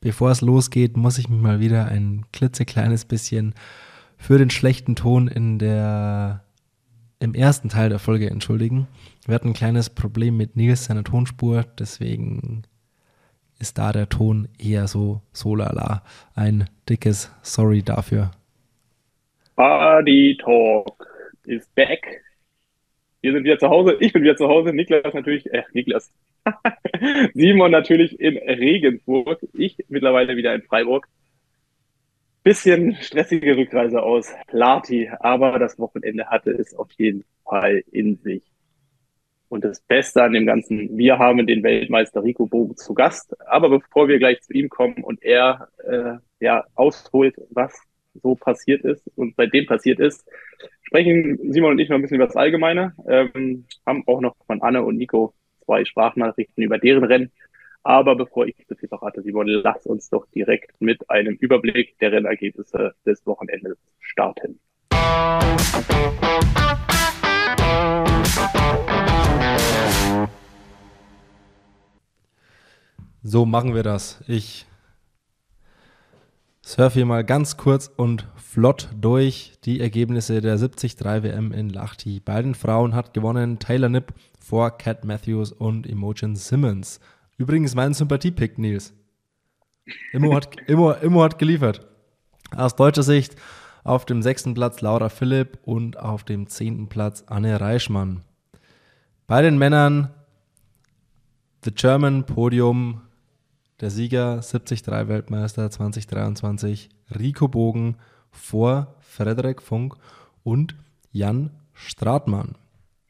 bevor es losgeht, muss ich mich mal wieder ein klitzekleines bisschen für den schlechten Ton in der, im ersten Teil der Folge entschuldigen. Wir hatten ein kleines Problem mit Nils seiner Tonspur, deswegen ist da der Ton eher so so lala. Ein dickes Sorry dafür. Party Talk is back. Wir sind wieder zu Hause. Ich bin wieder zu Hause. Niklas natürlich, äh, Niklas. Simon natürlich in Regensburg. Ich mittlerweile wieder in Freiburg. Bisschen stressige Rückreise aus Lati, aber das Wochenende hatte es auf jeden Fall in sich. Und das Beste an dem Ganzen, wir haben den Weltmeister Rico Bogen zu Gast. Aber bevor wir gleich zu ihm kommen und er äh, ja ausholt, was so passiert ist und seitdem passiert ist, sprechen Simon und ich noch ein bisschen über das Allgemeine, ähm, haben auch noch von Anne und Nico zwei Sprachnachrichten über deren Rennen. Aber bevor ich zu viel verrate, Simon, lass uns doch direkt mit einem Überblick der Rennergebnisse des Wochenendes starten. So machen wir das. Ich surfe hier mal ganz kurz und flott durch die Ergebnisse der 73 WM in Lahti. Bei den Frauen hat gewonnen Taylor Nipp vor Cat Matthews und Imogen Simmons. Übrigens mein Sympathie-Pick, Nils. Immo hat, Immo, Immo hat geliefert. Aus deutscher Sicht auf dem sechsten Platz Laura Philipp und auf dem zehnten Platz Anne Reichmann. Bei den Männern The German Podium, der Sieger 73 Weltmeister 2023, Rico Bogen vor Frederik Funk und Jan Stratmann.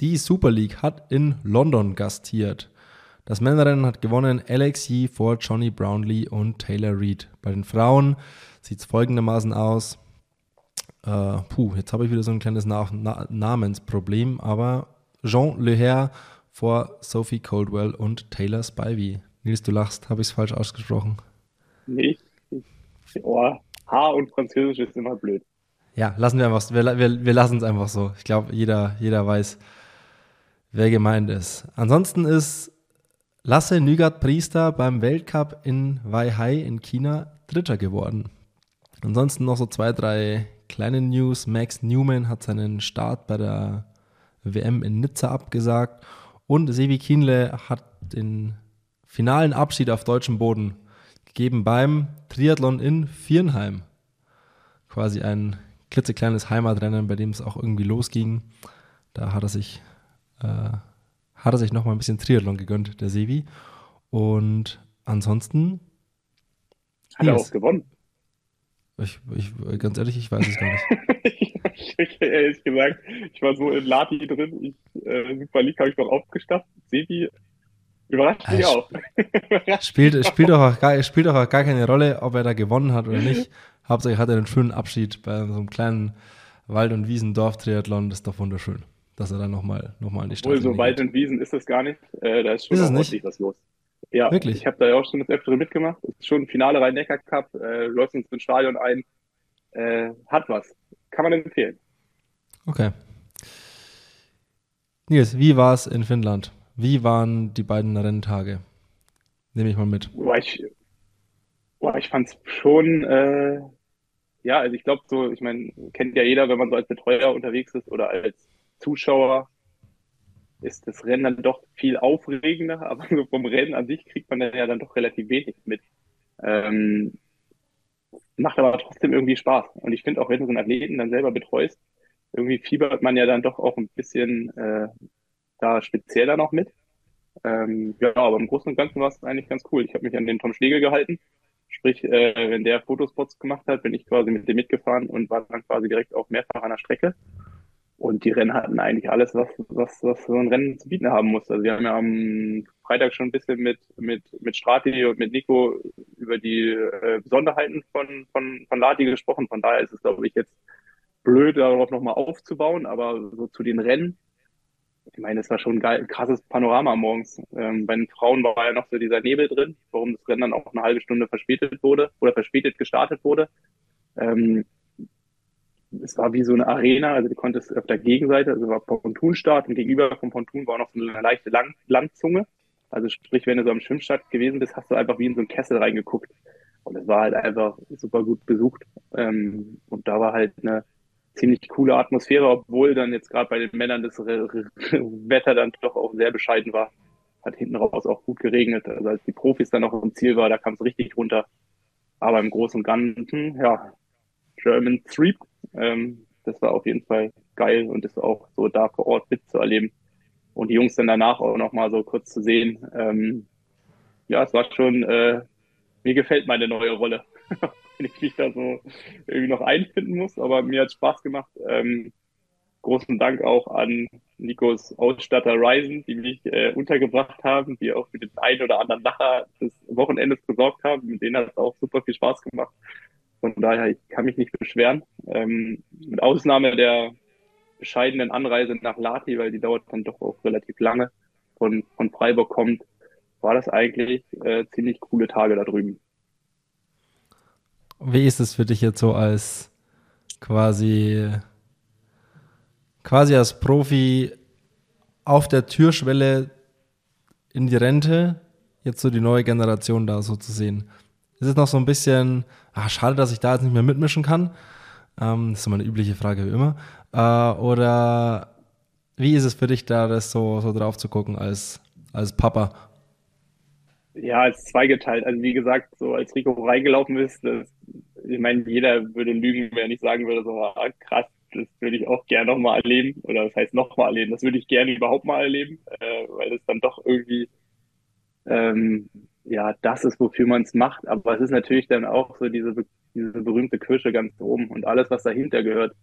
Die Super League hat in London gastiert. Das Männerrennen hat gewonnen Alex Yee vor Johnny Brownlee und Taylor Reed. Bei den Frauen sieht es folgendermaßen aus. Äh, puh, jetzt habe ich wieder so ein kleines Na Na Namensproblem, aber Jean Leher vor Sophie Coldwell und Taylor Spivey. Nils, du lachst, habe ich es falsch ausgesprochen? Nee, oh, H und Französisch ist immer blöd. Ja, lassen wir einfach, wir, wir, wir lassen es einfach so. Ich glaube, jeder, jeder weiß, wer gemeint ist. Ansonsten ist Lasse Nygat Priester beim Weltcup in Weihai in China Dritter geworden. Ansonsten noch so zwei, drei kleine News. Max Newman hat seinen Start bei der WM in Nizza abgesagt und Sevi Kienle hat den finalen Abschied auf deutschem Boden gegeben beim Triathlon in Viernheim. Quasi ein klitzekleines Heimatrennen, bei dem es auch irgendwie losging. Da hat er sich, äh, hat er sich noch mal ein bisschen Triathlon gegönnt, der Sevi. Und ansonsten. Hat er auch gewonnen? Ich, ich, ganz ehrlich, ich weiß es gar nicht. ich, ich, ehrlich gesagt, ich war so in Lati drin. Ich, äh, Super League habe ich noch aufgestafft. Sevi Überrascht mich auch. spielt, spielt, auch gar, spielt auch gar keine Rolle, ob er da gewonnen hat oder nicht. Hauptsächlich hat er einen schönen Abschied bei so einem kleinen Wald- und Wiesendorf-Triathlon. Das ist doch wunderschön, dass er dann nochmal noch mal in die Stadt Wohl, so Wald und Wiesen ist das gar nicht. Äh, da ist schon ist ordentlich was los. Ja, Wirklich? ich habe da ja auch schon das Öftere mitgemacht. Ist schon Finale Rhein-Neckar-Cup, äh, läuft uns ins Stadion ein. Äh, hat was. Kann man empfehlen. Okay. Nils, wie war es in Finnland? Wie waren die beiden Renntage? Nehme ich mal mit. Boah, ich, boah, ich fand es schon, äh, ja, also ich glaube so, ich meine, kennt ja jeder, wenn man so als Betreuer unterwegs ist oder als Zuschauer, ist das Rennen dann doch viel aufregender, aber so vom Rennen an sich kriegt man ja dann doch relativ wenig mit. Ähm, macht aber trotzdem irgendwie Spaß. Und ich finde auch, wenn du so einen Athleten dann selber betreust, irgendwie fiebert man ja dann doch auch ein bisschen äh, da spezieller noch mit. Ähm, ja, aber im Großen und Ganzen war es eigentlich ganz cool. Ich habe mich an den Tom Schlegel gehalten. Sprich, äh, wenn der Fotospots gemacht hat, bin ich quasi mit dem mitgefahren und war dann quasi direkt auch mehrfach an der Strecke. Und die Rennen hatten eigentlich alles, was, was, was so ein Rennen zu bieten haben muss. Also wir haben ja am Freitag schon ein bisschen mit, mit, mit Strati und mit Nico über die äh, Besonderheiten von, von, von Lati gesprochen. Von daher ist es, glaube ich, jetzt blöd, darauf nochmal aufzubauen. Aber so zu den Rennen ich meine, es war schon ein, geil, krasses Panorama morgens. Ähm, bei den Frauen war ja noch so dieser Nebel drin, warum das Rennen dann auch eine halbe Stunde verspätet wurde oder verspätet gestartet wurde. Ähm, es war wie so eine Arena, also du konntest auf der Gegenseite, also war Pontunstart und gegenüber vom Pontun war noch so eine leichte Lang Landzunge. Also sprich, wenn du so am Schwimmstart gewesen bist, hast du einfach wie in so einen Kessel reingeguckt. Und es war halt einfach super gut besucht. Ähm, und da war halt eine ziemlich coole Atmosphäre, obwohl dann jetzt gerade bei den Männern das Wetter dann doch auch sehr bescheiden war. Hat hinten raus auch gut geregnet. Also als die Profis dann noch im Ziel war, da kam es richtig runter. Aber im Großen und Ganzen, ja, German Sweep. Ähm, das war auf jeden Fall geil und ist auch so da vor Ort mitzuerleben. Und die Jungs dann danach auch nochmal so kurz zu sehen. Ähm, ja, es war schon, äh, mir gefällt meine neue Rolle. Wenn ich mich da so irgendwie noch einfinden muss, aber mir hat Spaß gemacht. Ähm, großen Dank auch an Nikos Ausstatter Ryzen, die mich äh, untergebracht haben, die auch für den einen oder anderen Lacher des Wochenendes gesorgt haben. Mit denen hat es auch super viel Spaß gemacht. Von daher, ich kann mich nicht beschweren. Ähm, mit Ausnahme der bescheidenen Anreise nach Lati, weil die dauert dann doch auch relativ lange, von, von Freiburg kommt, war das eigentlich äh, ziemlich coole Tage da drüben. Wie ist es für dich jetzt so als quasi quasi als Profi auf der Türschwelle in die Rente, jetzt so die neue Generation da so zu sehen. Ist es noch so ein bisschen, ach, schade, dass ich da jetzt nicht mehr mitmischen kann? Ähm, das ist immer eine übliche Frage wie immer. Äh, oder wie ist es für dich da, das so, so drauf zu gucken als, als Papa? Ja, als zweigeteilt. Also wie gesagt, so als Rico reingelaufen ist, das, ich meine, jeder würde lügen, wenn er nicht sagen würde, so ah, krass, das würde ich auch gerne nochmal erleben. Oder das heißt nochmal erleben. Das würde ich gerne überhaupt mal erleben, äh, weil es dann doch irgendwie, ähm, ja, das ist, wofür man es macht. Aber es ist natürlich dann auch so diese, diese berühmte Kirsche ganz oben und alles, was dahinter gehört.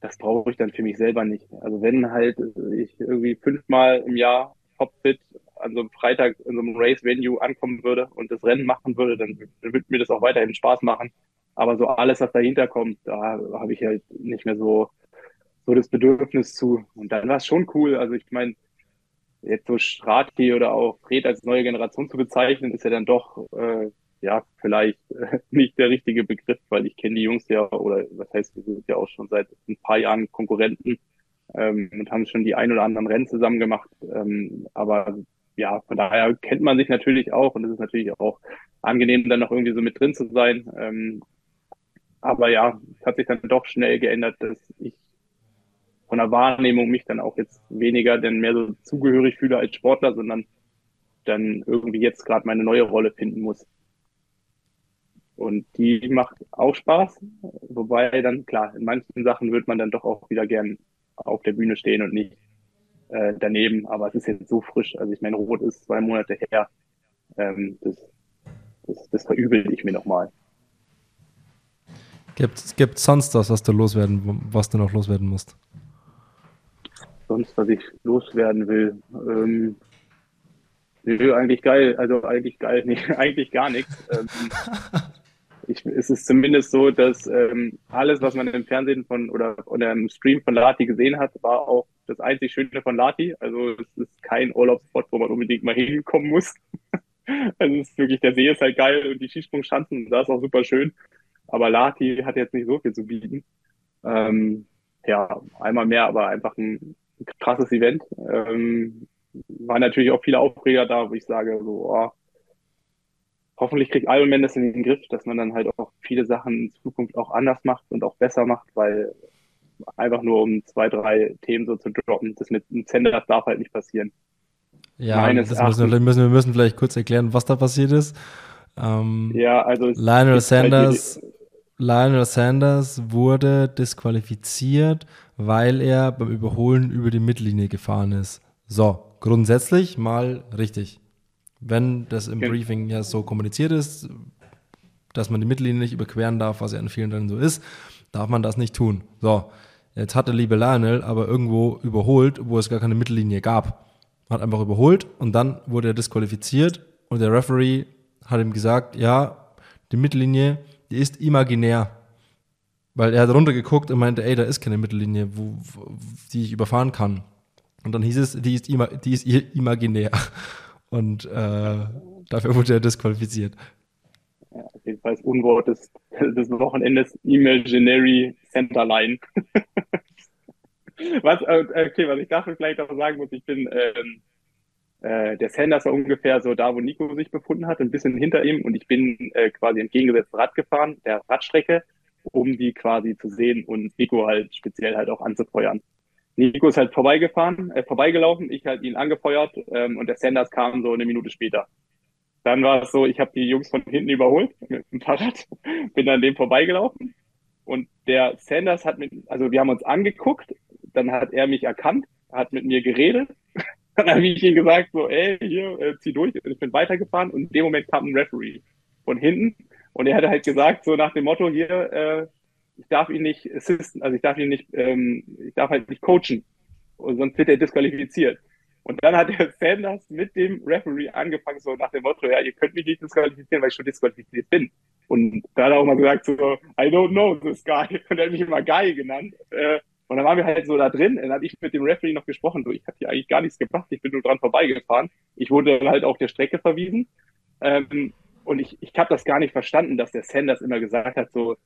Das brauche ich dann für mich selber nicht. Also wenn halt ich irgendwie fünfmal im Jahr topfit an so einem Freitag in so einem Race-Venue ankommen würde und das Rennen machen würde, dann würde mir das auch weiterhin Spaß machen. Aber so alles, was dahinter kommt, da habe ich halt nicht mehr so, so das Bedürfnis zu. Und dann war es schon cool. Also ich meine, jetzt so Strati oder auch Fred als neue Generation zu bezeichnen, ist ja dann doch, äh, ja, vielleicht äh, nicht der richtige Begriff, weil ich kenne die Jungs ja, oder was heißt, wir sind ja auch schon seit ein paar Jahren Konkurrenten ähm, und haben schon die ein oder anderen Rennen zusammen gemacht. Ähm, aber ja, von daher kennt man sich natürlich auch und es ist natürlich auch angenehm, dann noch irgendwie so mit drin zu sein. Ähm, aber ja, es hat sich dann doch schnell geändert, dass ich von der Wahrnehmung mich dann auch jetzt weniger denn mehr so zugehörig fühle als Sportler, sondern dann irgendwie jetzt gerade meine neue Rolle finden muss. Und die macht auch Spaß, wobei dann klar, in manchen Sachen wird man dann doch auch wieder gern auf der Bühne stehen und nicht äh, daneben. Aber es ist jetzt so frisch. Also ich meine, Rot ist zwei Monate her. Ähm, das, das, das verübel ich mir nochmal. Gibt es sonst was, was du loswerden, was du noch loswerden musst? Sonst, was ich loswerden will. Ähm, nö, eigentlich geil. Also eigentlich geil, nicht, eigentlich gar nichts. Ähm, ich, es ist zumindest so, dass ähm, alles, was man im Fernsehen von oder, oder im Stream von Lati gesehen hat, war auch das einzig Schöne von Lati. Also es ist kein Urlaubsspot, wo man unbedingt mal hinkommen muss. also es ist wirklich, der See ist halt geil und die Skisprungschanzen, da ist auch super schön. Aber Lati hat jetzt nicht so viel zu bieten. Ähm, ja, einmal mehr, aber einfach ein, ein krasses Event. Ähm, war natürlich auch viele Aufreger da, wo ich sage, so, oh, hoffentlich kriegt Ironman das in den Griff, dass man dann halt auch viele Sachen in Zukunft auch anders macht und auch besser macht, weil einfach nur um zwei, drei Themen so zu droppen, das mit einem Zender das darf halt nicht passieren. Ja, Meines das müssen wir, müssen, wir müssen vielleicht kurz erklären, was da passiert ist. Ähm, ja, also Lionel halt Sanders halt Lionel Sanders wurde disqualifiziert, weil er beim Überholen über die Mittellinie gefahren ist. So, grundsätzlich mal richtig. Wenn das im Briefing ja so kommuniziert ist, dass man die Mittellinie nicht überqueren darf, was ja in vielen Rennen so ist, darf man das nicht tun. So, jetzt hat der liebe Lionel aber irgendwo überholt, wo es gar keine Mittellinie gab. Hat einfach überholt und dann wurde er disqualifiziert und der Referee hat ihm gesagt, ja, die Mittellinie die ist imaginär. Weil er hat runtergeguckt und meinte, ey, da ist keine Mittellinie, wo, wo, die ich überfahren kann. Und dann hieß es, die ist, ima, die ist imaginär. Und äh, dafür wurde er disqualifiziert. Ja, auf jeden Fall das Unwort des, des Wochenendes Imaginary Centerline. was, äh, okay, was ich dafür vielleicht auch sagen muss, ich bin ähm, Äh, der Sanders war ungefähr so da, wo Nico sich befunden hat, ein bisschen hinter ihm und ich bin äh, quasi entgegengesetzt Rad gefahren, der Radstrecke, um die quasi zu sehen und Nico halt speziell halt auch anzufeuern. Nico ist halt vorbeigefahren, äh, vorbeigelaufen, ich halt ihn angefeuert ähm, und der Sanders kam so eine Minute später. Dann war es so, ich habe die Jungs von hinten überholt mit dem Fahrrad, bin an dem vorbeigelaufen und der Sanders hat mit, also wir haben uns angeguckt, dann hat er mich erkannt, hat mit mir geredet, dann habe ich ihm gesagt, so, ey, hier, äh, zieh durch, ich bin weitergefahren und in dem Moment kam ein Referee von hinten und er hat halt gesagt, so nach dem Motto hier, äh, ich darf ihn nicht assisten, also ich darf ihn nicht, ähm, ich darf halt nicht coachen, sonst wird er disqualifiziert. Und dann hat der Sanders mit dem Referee angefangen, so nach dem Motto, ja, ihr könnt mich nicht disqualifizieren, weil ich schon disqualifiziert bin. Und da hat er auch mal gesagt, so, I don't know this guy. Und er hat mich immer Guy genannt. Äh, und dann waren wir halt so da drin. Dann habe ich mit dem Referee noch gesprochen. So, ich habe hier eigentlich gar nichts gemacht. Ich bin nur dran vorbeigefahren. Ich wurde dann halt auf der Strecke verwiesen. Ähm, und ich, ich habe das gar nicht verstanden, dass der Sanders immer gesagt hat, so,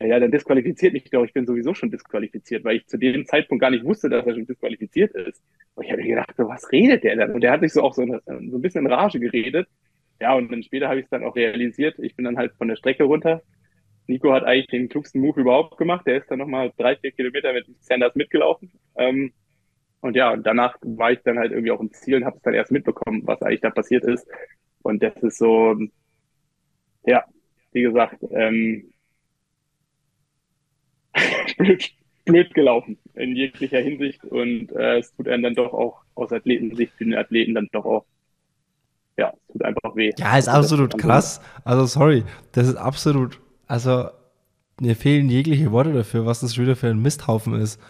ja, dann disqualifiziert mich doch, ich bin sowieso schon disqualifiziert, weil ich zu dem Zeitpunkt gar nicht wusste, dass er schon disqualifiziert ist. Und ich habe mir gedacht, so, was redet der denn? Und der hat sich so auch so, eine, so ein bisschen in Rage geredet. Ja, und dann später habe ich es dann auch realisiert. Ich bin dann halt von der Strecke runter. Nico hat eigentlich den klugsten Move überhaupt gemacht. Der ist dann nochmal drei, vier Kilometer mit Sanders mitgelaufen. Ähm, und ja, und danach war ich dann halt irgendwie auch im Ziel und habe es dann erst mitbekommen, was eigentlich da passiert ist. Und das ist so, ja, wie gesagt, ähm, blöd, blöd gelaufen in jeglicher Hinsicht und äh, es tut einem dann doch auch aus Athletensicht für den Athleten dann doch auch ja, es tut einfach weh. Ja, ist absolut krass. Also sorry, das ist absolut, also mir fehlen jegliche Worte dafür, was das wieder für ein Misthaufen ist.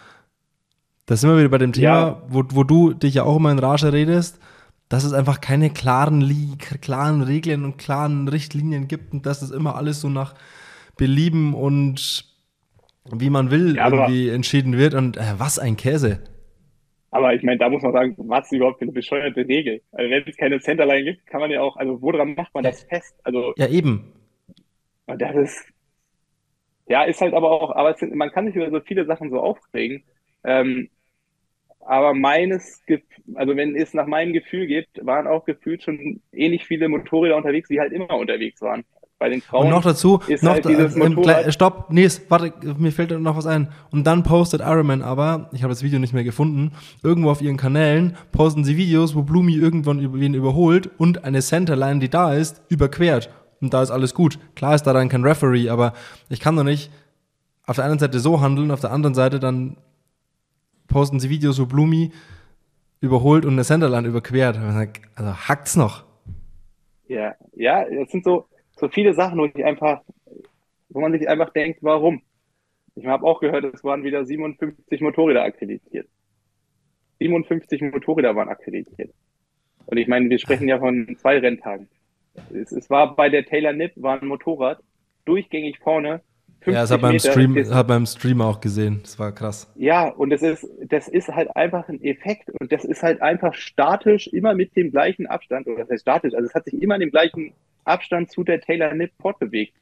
Da sind wir wieder bei dem Thema, ja. wo, wo du dich ja auch immer in Rage redest, dass es einfach keine klaren, klaren Regeln und klaren Richtlinien gibt und dass es immer alles so nach Belieben und wie man will, ja, irgendwie entschieden wird und äh, was ein Käse. Aber ich meine, da muss man sagen, was überhaupt für eine bescheuerte Regel? Also wenn es keine Centerline gibt, kann man ja auch, also woran macht man das fest? Also ja eben. Und das ist ja ist halt aber auch, aber sind, man kann sich über so viele Sachen so aufregen. Ähm, aber meines, also wenn es nach meinem Gefühl geht, waren auch gefühlt schon ähnlich viele Motorräder unterwegs, wie halt immer unterwegs waren. Bei den Frauen. Und noch dazu, noch halt äh, stopp, nee, warte, mir fällt noch was ein. Und dann postet Ironman aber, ich habe das Video nicht mehr gefunden, irgendwo auf ihren Kanälen posten sie Videos, wo Blumi irgendwann über wen überholt und eine Centerline, die da ist, überquert. Und da ist alles gut. Klar ist da dann kein Referee, aber ich kann doch nicht auf der einen Seite so handeln, auf der anderen Seite dann posten sie Videos, wo Blumi überholt und eine Centerline überquert. Also hackt's noch. Ja, ja, das sind so, so viele Sachen, wo ich einfach, wo man sich einfach denkt, warum? Ich habe auch gehört, es waren wieder 57 Motorräder akkreditiert. 57 Motorräder waren akkreditiert. Und ich meine, wir sprechen ja von zwei Renntagen. Es, es war bei der Taylor Nip war ein Motorrad durchgängig vorne. Ja, das hat beim Stream, hat beim Stream auch gesehen. Das war krass. Ja, und das ist, das ist halt einfach ein Effekt und das ist halt einfach statisch immer mit dem gleichen Abstand oder das heißt statisch, also es hat sich immer in dem gleichen Abstand zu der Taylor Nip fortbewegt.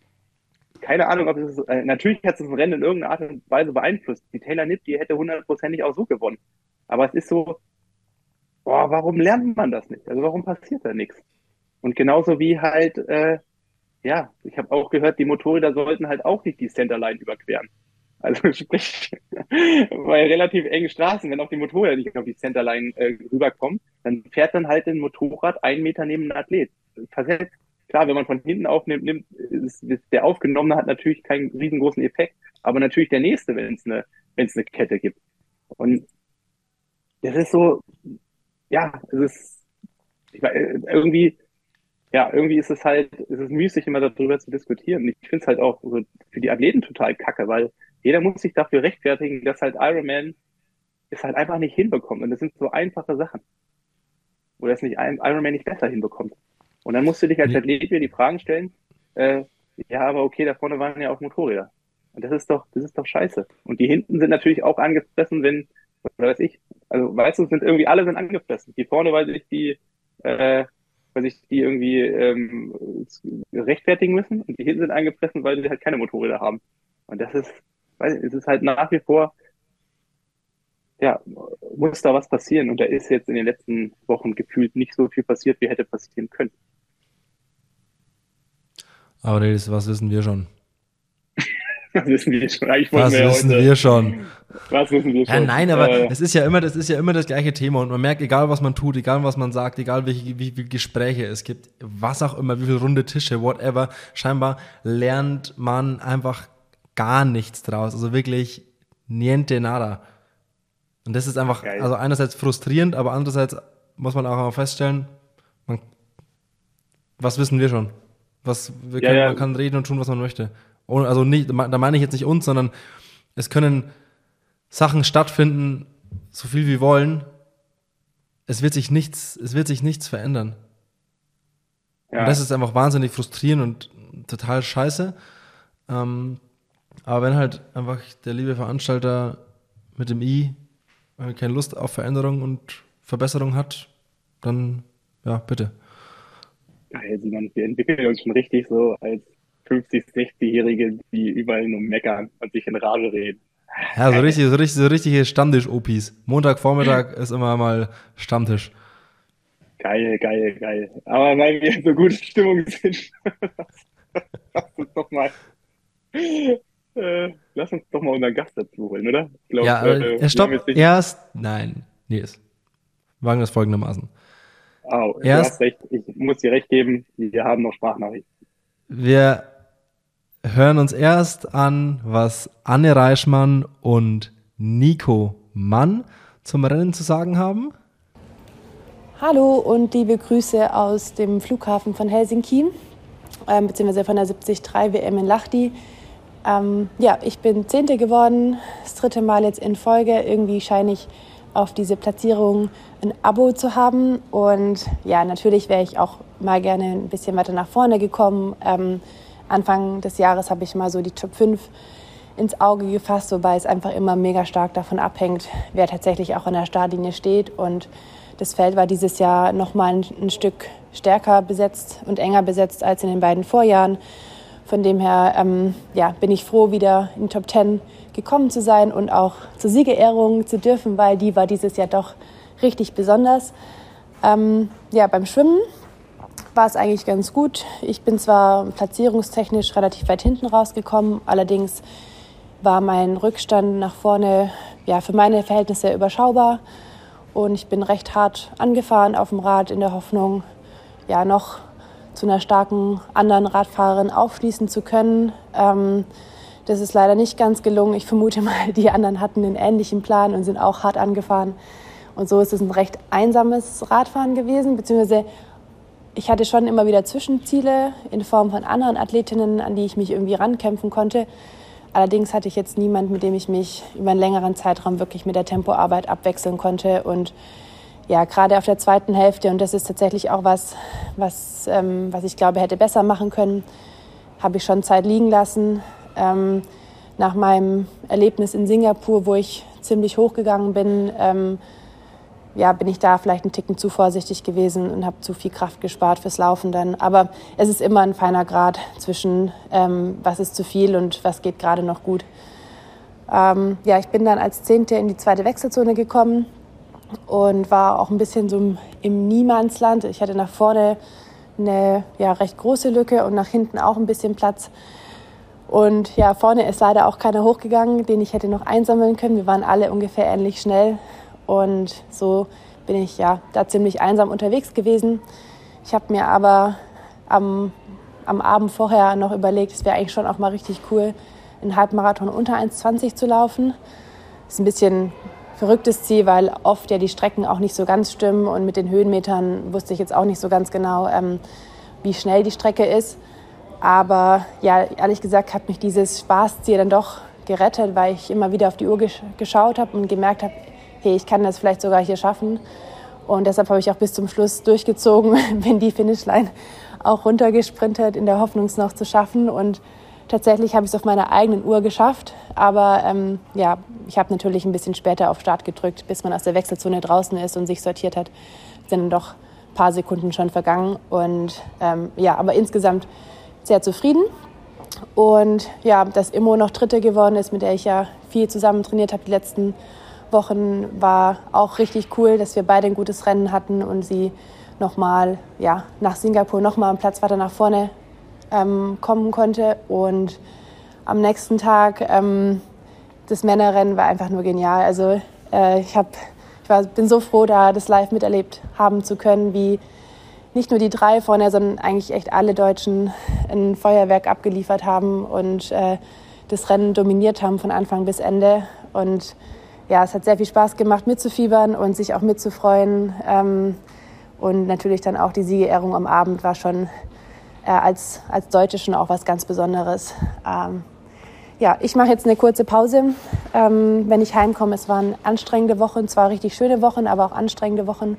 Keine Ahnung, ob es äh, natürlich hat es das Rennen in irgendeiner Art und Weise beeinflusst. Die Taylor Nip, die hätte hundertprozentig auch so gewonnen. Aber es ist so, boah, warum lernt man das nicht? Also warum passiert da nichts? Und genauso wie halt, äh, ja, ich habe auch gehört, die Motorräder sollten halt auch nicht die Centerline überqueren. Also sprich, bei relativ engen Straßen, wenn auch die Motorräder nicht auf die Centerline äh, rüberkommen, dann fährt dann halt ein Motorrad einen Meter neben einem Athlet. Versetzt Klar, wenn man von hinten aufnimmt, nimmt, ist, ist der Aufgenommene hat natürlich keinen riesengroßen Effekt, aber natürlich der nächste, wenn es eine, wenn es eine Kette gibt. Und das ist so, ja, es ist ich meine, irgendwie, ja, irgendwie ist es halt, es ist müßig, immer darüber zu diskutieren. Ich finde es halt auch so für die Athleten total kacke, weil jeder muss sich dafür rechtfertigen, dass halt Ironman es halt einfach nicht hinbekommt. Und das sind so einfache Sachen. Oder es nicht Ironman nicht besser hinbekommt. Und dann musst du dich als Athlet wieder die Fragen stellen, äh, ja, aber okay, da vorne waren ja auch Motorräder. Und das ist doch, das ist doch scheiße. Und die hinten sind natürlich auch angefressen, wenn, oder weiß ich, also weißt du, sind irgendwie alle sind angefressen. Die vorne, weil sich die, äh, weil sich die irgendwie ähm, rechtfertigen müssen und die hinten sind angefressen, weil sie halt keine Motorräder haben. Und das ist, weiß es ist halt nach wie vor, ja, muss da was passieren. Und da ist jetzt in den letzten Wochen gefühlt nicht so viel passiert, wie hätte passieren können. Aber das, was wissen wir schon? was wissen wir schon? Ich was wissen heute, wir schon? Was wissen wir schon? Ja, nein, aber äh, es ist ja immer, das ist ja immer das gleiche Thema und man merkt, egal was man tut, egal was man sagt, egal welche, wie viele Gespräche es gibt, was auch immer, wie viele runde Tische, whatever, scheinbar lernt man einfach gar nichts draus. Also wirklich niente nada. Und das ist einfach, Geil. also einerseits frustrierend, aber andererseits muss man auch mal feststellen, man, was wissen wir schon? Was, wir können, ja, ja. Man kann reden und tun, was man möchte. Also nicht, da meine ich jetzt nicht uns, sondern es können Sachen stattfinden, so viel wie wollen. Es wird sich nichts, es wird sich nichts verändern. Ja. Und das ist einfach wahnsinnig frustrierend und total scheiße. Ähm, aber wenn halt einfach der liebe Veranstalter mit dem I keine Lust auf Veränderung und Verbesserung hat, dann ja, bitte. Geil, Simon, wir entwickeln uns schon richtig so als 50-, 60-Jährige, die überall nur meckern und sich in Rage reden. Ja, so richtig, so richtig, so richtige Stammtisch-OPs. Montagvormittag ist immer mal Stammtisch. Geil, geil, geil. Aber weil wir so gute Stimmung sind, lass uns doch mal, äh, lass uns doch mal unseren Gast dazu holen, oder? Glaub, ja, äh, stopp, erst, nein, Nils. Wagen das folgendermaßen. Oh, erst, du hast recht, ich muss dir recht geben, wir haben noch Sprachnachrichten. Wir hören uns erst an, was Anne Reichmann und Nico Mann zum Rennen zu sagen haben. Hallo und liebe Grüße aus dem Flughafen von Helsinki, äh, beziehungsweise von der 73 WM in Lahti. Ähm, ja, ich bin Zehnte geworden, das dritte Mal jetzt in Folge. Irgendwie scheine ich auf diese Platzierung ein Abo zu haben. Und ja, natürlich wäre ich auch mal gerne ein bisschen weiter nach vorne gekommen. Ähm, Anfang des Jahres habe ich mal so die Top 5 ins Auge gefasst, wobei es einfach immer mega stark davon abhängt, wer tatsächlich auch an der Startlinie steht. Und das Feld war dieses Jahr noch mal ein, ein Stück stärker besetzt und enger besetzt als in den beiden Vorjahren. Von dem her ähm, ja, bin ich froh, wieder in die Top 10 gekommen zu sein und auch zur Siegerehrung zu dürfen, weil die war dieses Jahr doch richtig besonders. Ähm, ja, beim Schwimmen war es eigentlich ganz gut. Ich bin zwar platzierungstechnisch relativ weit hinten rausgekommen, allerdings war mein Rückstand nach vorne ja, für meine Verhältnisse überschaubar. Und ich bin recht hart angefahren auf dem Rad in der Hoffnung, ja, noch zu einer starken anderen Radfahrerin aufschließen zu können. Ähm, das ist leider nicht ganz gelungen. Ich vermute mal, die anderen hatten einen ähnlichen Plan und sind auch hart angefahren. Und so ist es ein recht einsames Radfahren gewesen, beziehungsweise ich hatte schon immer wieder Zwischenziele in Form von anderen Athletinnen, an die ich mich irgendwie rankämpfen konnte. Allerdings hatte ich jetzt niemanden, mit dem ich mich über einen längeren Zeitraum wirklich mit der Tempoarbeit abwechseln konnte. Und ja, gerade auf der zweiten Hälfte, und das ist tatsächlich auch was, was, ähm, was ich glaube, hätte besser machen können, habe ich schon Zeit liegen lassen. Ähm, nach meinem Erlebnis in Singapur, wo ich ziemlich hochgegangen bin, ähm, ja, bin ich da vielleicht ein Ticken zu vorsichtig gewesen und habe zu viel Kraft gespart fürs Laufen dann. Aber es ist immer ein feiner Grad zwischen, ähm, was ist zu viel und was geht gerade noch gut. Ähm, ja, ich bin dann als Zehnte in die zweite Wechselzone gekommen und war auch ein bisschen so im Niemandsland. Ich hatte nach vorne eine ja, recht große Lücke und nach hinten auch ein bisschen Platz. Und ja, vorne ist leider auch keiner hochgegangen, den ich hätte noch einsammeln können. Wir waren alle ungefähr ähnlich schnell. Und so bin ich ja da ziemlich einsam unterwegs gewesen. Ich habe mir aber am, am Abend vorher noch überlegt, es wäre eigentlich schon auch mal richtig cool, einen Halbmarathon unter 1,20 zu laufen. Das ist ein bisschen verrücktes Ziel, weil oft ja die Strecken auch nicht so ganz stimmen und mit den Höhenmetern wusste ich jetzt auch nicht so ganz genau, ähm, wie schnell die Strecke ist. Aber ja, ehrlich gesagt hat mich dieses Spaßziel dann doch gerettet, weil ich immer wieder auf die Uhr gesch geschaut habe und gemerkt habe, hey, ich kann das vielleicht sogar hier schaffen. Und deshalb habe ich auch bis zum Schluss durchgezogen, bin die Finishline auch runtergesprintet, in der Hoffnung, es noch zu schaffen. Und tatsächlich habe ich es auf meiner eigenen Uhr geschafft. Aber ähm, ja, ich habe natürlich ein bisschen später auf Start gedrückt, bis man aus der Wechselzone draußen ist und sich sortiert hat. Sind doch ein paar Sekunden schon vergangen. Und ähm, ja, aber insgesamt sehr zufrieden. Und ja, dass Immo noch Dritte geworden ist, mit der ich ja viel zusammen trainiert habe die letzten Wochen war auch richtig cool, dass wir beide ein gutes Rennen hatten und sie nochmal ja, nach Singapur nochmal einen Platz weiter nach vorne ähm, kommen konnte. Und am nächsten Tag, ähm, das Männerrennen war einfach nur genial. Also äh, ich, hab, ich war, bin so froh, da das live miterlebt haben zu können, wie nicht nur die drei vorne, sondern eigentlich echt alle Deutschen ein Feuerwerk abgeliefert haben und äh, das Rennen dominiert haben von Anfang bis Ende. Und ja, es hat sehr viel Spaß gemacht, mitzufiebern und sich auch mitzufreuen. Ähm, und natürlich dann auch die Siegerehrung am Abend war schon äh, als, als Deutsche schon auch was ganz Besonderes. Ähm, ja, ich mache jetzt eine kurze Pause, ähm, wenn ich heimkomme. Es waren anstrengende Wochen, zwar richtig schöne Wochen, aber auch anstrengende Wochen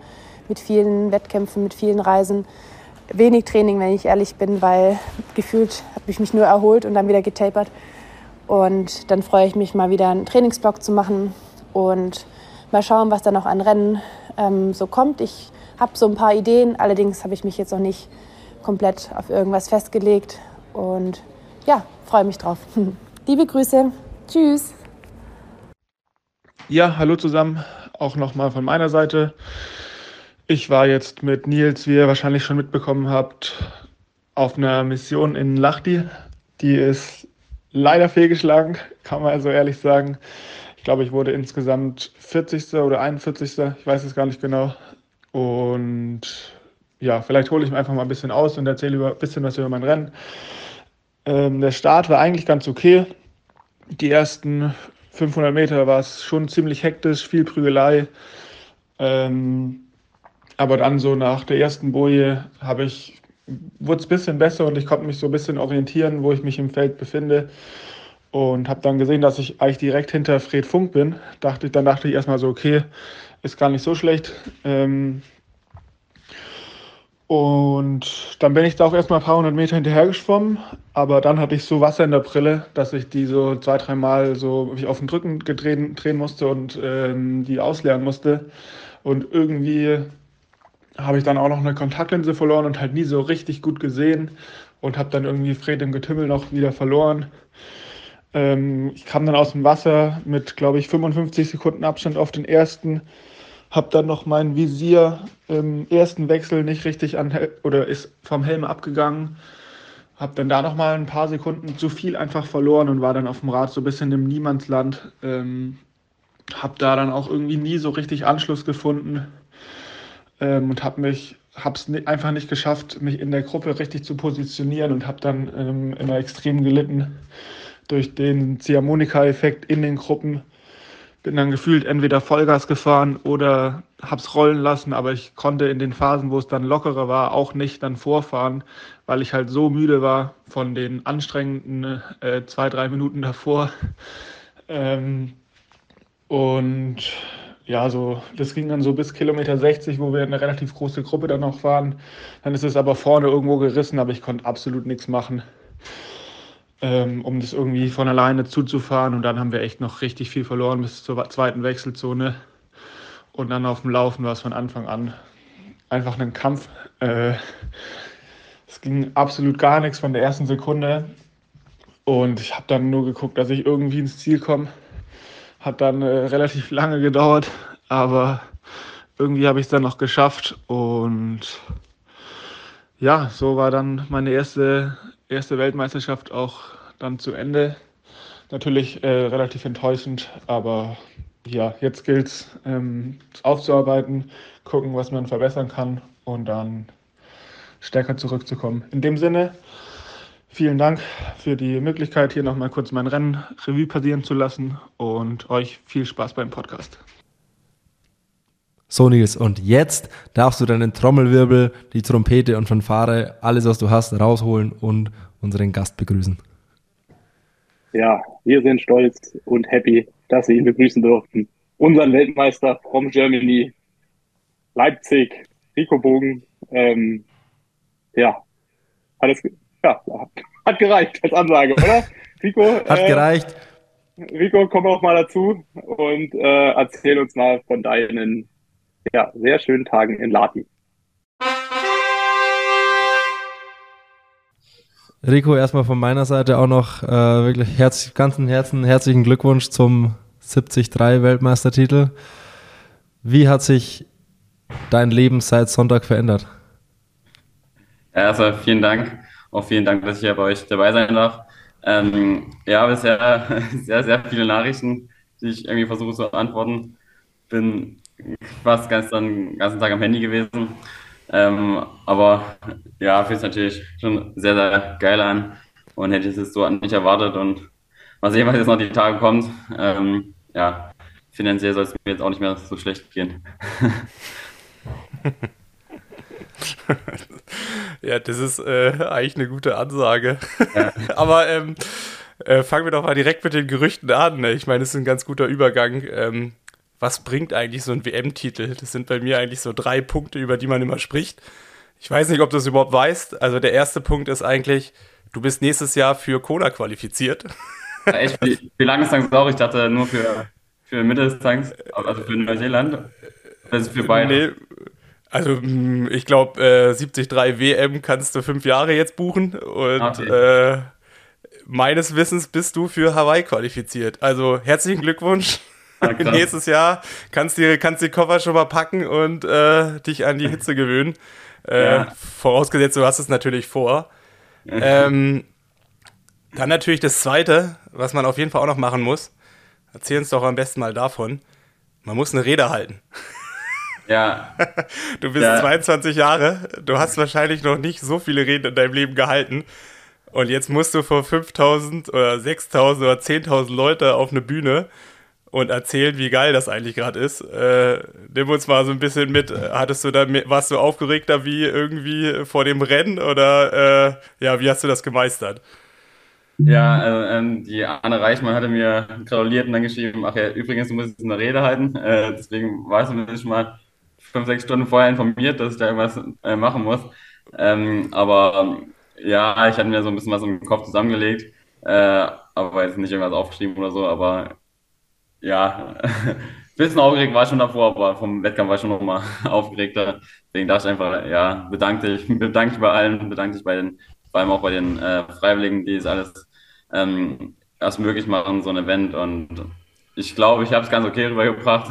mit vielen Wettkämpfen, mit vielen Reisen. Wenig Training, wenn ich ehrlich bin, weil gefühlt habe ich mich nur erholt und dann wieder getapert. Und dann freue ich mich mal wieder einen Trainingsblock zu machen und mal schauen, was da noch an Rennen ähm, so kommt. Ich habe so ein paar Ideen, allerdings habe ich mich jetzt noch nicht komplett auf irgendwas festgelegt. Und ja, freue mich drauf. Liebe Grüße. Tschüss. Ja, hallo zusammen. Auch nochmal von meiner Seite. Ich war jetzt mit Nils, wie ihr wahrscheinlich schon mitbekommen habt, auf einer Mission in Lahti. Die ist leider fehlgeschlagen, kann man also ehrlich sagen. Ich glaube, ich wurde insgesamt 40. oder 41. Ich weiß es gar nicht genau. Und ja, vielleicht hole ich mir einfach mal ein bisschen aus und erzähle ein bisschen was über mein Rennen. Ähm, der Start war eigentlich ganz okay. Die ersten 500 Meter war es schon ziemlich hektisch, viel Prügelei. Ähm, aber dann so nach der ersten Boje habe ich wurde es ein bisschen besser und ich konnte mich so ein bisschen orientieren, wo ich mich im Feld befinde und habe dann gesehen, dass ich eigentlich direkt hinter Fred Funk bin. Dachte, dann dachte ich erstmal so, okay, ist gar nicht so schlecht. Ähm und dann bin ich da auch erstmal ein paar hundert Meter hinterher geschwommen, aber dann hatte ich so Wasser in der Brille, dass ich die so zwei, dreimal so auf den Drücken gedrehen, drehen musste und ähm, die ausleeren musste. Und irgendwie habe ich dann auch noch eine Kontaktlinse verloren und halt nie so richtig gut gesehen und habe dann irgendwie Fred im Getümmel noch wieder verloren. Ähm, ich kam dann aus dem Wasser mit, glaube ich, 55 Sekunden Abstand auf den ersten. Habe dann noch mein Visier im ersten Wechsel nicht richtig an oder ist vom Helm abgegangen. Habe dann da noch mal ein paar Sekunden zu viel einfach verloren und war dann auf dem Rad so ein bisschen im Niemandsland. Ähm, habe da dann auch irgendwie nie so richtig Anschluss gefunden ähm, und habe mich habe es einfach nicht geschafft, mich in der Gruppe richtig zu positionieren und habe dann ähm, immer extrem gelitten durch den Ziehharmonika-Effekt in den Gruppen. Bin dann gefühlt entweder Vollgas gefahren oder hab's rollen lassen, aber ich konnte in den Phasen, wo es dann lockerer war, auch nicht dann vorfahren, weil ich halt so müde war von den anstrengenden äh, zwei, drei Minuten davor. Ähm, und ja, so, das ging dann so bis Kilometer 60, wo wir eine relativ große Gruppe dann noch waren. Dann ist es aber vorne irgendwo gerissen, aber ich konnte absolut nichts machen ähm, um das irgendwie von alleine zuzufahren. Und dann haben wir echt noch richtig viel verloren bis zur zweiten Wechselzone. Und dann auf dem Laufen war es von Anfang an einfach ein Kampf. Äh, es ging absolut gar nichts von der ersten Sekunde. Und ich habe dann nur geguckt, dass ich irgendwie ins Ziel komme. Hat dann äh, relativ lange gedauert, aber irgendwie habe ich es dann noch geschafft. Und ja, so war dann meine erste erste Weltmeisterschaft auch dann zu Ende. Natürlich äh, relativ enttäuschend, aber ja, jetzt gilt es ähm, aufzuarbeiten, gucken, was man verbessern kann und dann stärker zurückzukommen. In dem Sinne, vielen Dank für die Möglichkeit, hier nochmal kurz mein Rennen Revue passieren zu lassen und euch viel Spaß beim Podcast. So Nils, und jetzt darfst du deinen Trommelwirbel, die Trompete und Fanfare, alles was du hast, rausholen und unseren Gast begrüßen. Ja, wir sind stolz und happy, dass wir ihn begrüßen durften. Unseren Weltmeister from Germany, Leipzig, Rico Bogen. Ähm, ja, alles, ja, hat gereicht als Ansage, oder? Rico, hat äh, gereicht. Rico, komm auch mal dazu und äh, erzähl uns mal von deinen ja, sehr schönen Tagen in Lati. Rico, erstmal von meiner Seite auch noch äh, wirklich herz, ganzen Herzen herzlichen Glückwunsch zum 73 Weltmeistertitel. Wie hat sich dein Leben seit Sonntag verändert? Ja, also vielen Dank. Auch vielen Dank, dass ich hier bei euch dabei sein darf. Ähm, ja, bisher sehr, sehr viele Nachrichten, die ich irgendwie versuche zu antworten. Bin fast gestern den ganzen Tag am Handy gewesen. Ähm, aber ja, fühlt sich natürlich schon sehr, sehr geil an und hätte ich es so nicht erwartet und mal sehen, was jetzt noch die Tage kommt. Ähm, ja, finanziell soll es mir jetzt auch nicht mehr so schlecht gehen. ja, das ist äh, eigentlich eine gute Ansage. Ja. Aber ähm, äh, fangen wir doch mal direkt mit den Gerüchten an. Ne? Ich meine, das ist ein ganz guter Übergang. Ähm, was bringt eigentlich so ein WM-Titel? Das sind bei mir eigentlich so drei Punkte, über die man immer spricht. Ich weiß nicht, ob du es überhaupt weißt. Also der erste Punkt ist eigentlich, du bist nächstes Jahr für Kona qualifiziert. Ja, echt? Lange ist das auch? Ich dachte nur für, für Mitteldistanz, also für Neuseeland. Ist für beide. Nee, also hm, ich glaube, äh, 73 WM kannst du fünf Jahre jetzt buchen und okay. äh, meines Wissens bist du für Hawaii qualifiziert. Also herzlichen Glückwunsch. Ja, Nächstes Jahr kannst du kannst die Koffer schon mal packen und äh, dich an die Hitze gewöhnen. Äh, ja. Vorausgesetzt, du hast es natürlich vor. ähm, dann natürlich das Zweite, was man auf jeden Fall auch noch machen muss. Erzähl uns doch am besten mal davon. Man muss eine Rede halten. Ja. Du bist ja. 22 Jahre, du hast wahrscheinlich noch nicht so viele Reden in deinem Leben gehalten. Und jetzt musst du vor 5000 oder 6000 oder 10.000 Leute auf eine Bühne und erzählen, wie geil das eigentlich gerade ist. Äh, nimm uns mal so ein bisschen mit. Hattest du da, warst du aufgeregter wie irgendwie vor dem Rennen oder äh, ja, wie hast du das gemeistert? Ja, also, ähm, die Anne Reichmann hatte mir gratuliert und dann geschrieben, ach ja, übrigens, du musst eine Rede halten. Äh, deswegen war ich schon mal fünf, sechs Stunden vorher informiert, dass ich da irgendwas äh, machen muss. Ähm, aber ja, ich hatte mir so ein bisschen was im Kopf zusammengelegt, äh, aber jetzt nicht irgendwas aufgeschrieben oder so, aber ja, ein bisschen aufgeregt war ich schon davor, aber vom Wettkampf war ich schon nochmal aufgeregter. Deswegen dachte ich einfach, ja, bedanke dich, bedanke dich bei allen, bedanke dich bei den, vor allem auch bei den äh, Freiwilligen, die es alles ähm, erst möglich machen, so ein Event. Und ich glaube, ich habe es ganz okay rübergebracht.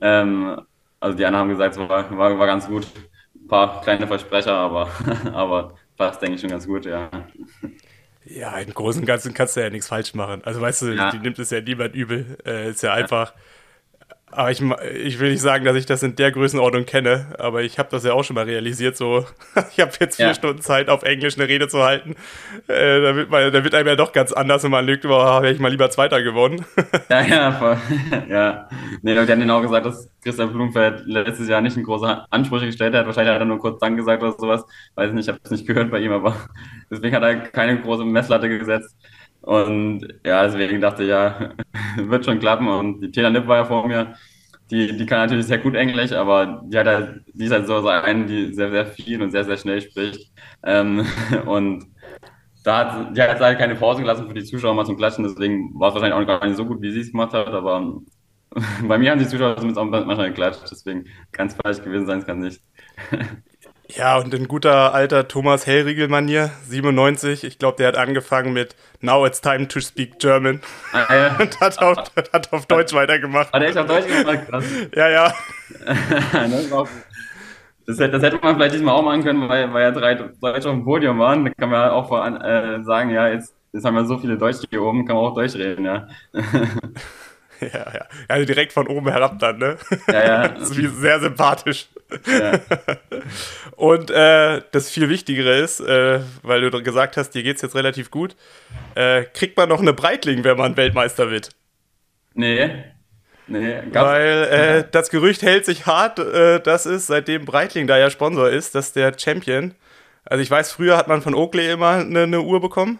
ähm, also die anderen haben gesagt, es war, war, war ganz gut. Ein paar kleine Versprecher, aber, aber passt, denke ich, schon ganz gut, ja. Ja, im Großen und Ganzen kannst du ja nichts falsch machen. Also weißt du, ja. die nimmt es ja niemand übel. Äh, ist ja einfach. Aber ich, ich will nicht sagen, dass ich das in der Größenordnung kenne, aber ich habe das ja auch schon mal realisiert. So, ich habe jetzt vier ja. Stunden Zeit, auf Englisch eine Rede zu halten. Äh, da, wird man, da wird einem ja doch ganz anders, wenn man lügt, oh, wäre ich mal lieber Zweiter gewonnen. ja, ja, voll. ja. Nee, die haben genau gesagt, dass Christian Blumenfeld letztes Jahr nicht einen großen Ansprüche gestellt hat. Wahrscheinlich hat er nur kurz Dank gesagt oder sowas. Weiß nicht, ich habe es nicht gehört bei ihm, aber deswegen hat er keine große Messlatte gesetzt. Und ja, deswegen dachte ich, ja, wird schon klappen. Und die Taylor Nipp war ja vor mir. Die, die kann natürlich sehr gut Englisch, aber die, hat halt, die ist halt so, so eine, die sehr, sehr viel und sehr, sehr schnell spricht. Ähm, und da hat, die hat halt keine Pause gelassen für die Zuschauer mal zum Klatschen, deswegen war es wahrscheinlich auch gar nicht so gut, wie sie es gemacht hat, aber bei mir haben die Zuschauer zumindest auch manchmal geklatscht, deswegen ganz falsch gewesen sein kann nicht. Ja, und in guter alter Thomas Hellriegel-Manier, 97, ich glaube, der hat angefangen mit Now it's time to speak German. Ah, ja. und hat auf, hat auf Deutsch weitergemacht. Hat er echt auf Deutsch gemacht? Krass. Ja, ja. das, das, das, hätte man vielleicht diesmal auch machen können, weil, weil ja drei Deutsche auf dem Podium waren. Da kann man auch voran, äh, sagen, ja, jetzt, jetzt haben wir so viele Deutsche hier oben, kann man auch Deutsch reden, ja. Ja, ja. Also direkt von oben herab dann, ne? Ja, ja. das ist sehr sympathisch. Ja. Und äh, das viel Wichtigere ist, äh, weil du gesagt hast, dir geht's jetzt relativ gut, äh, kriegt man noch eine Breitling, wenn man Weltmeister wird? Nee. Nee, Weil äh, das Gerücht hält sich hart, äh, das ist, seitdem Breitling da ja Sponsor ist, dass der Champion. Also ich weiß, früher hat man von Oakley immer eine, eine Uhr bekommen.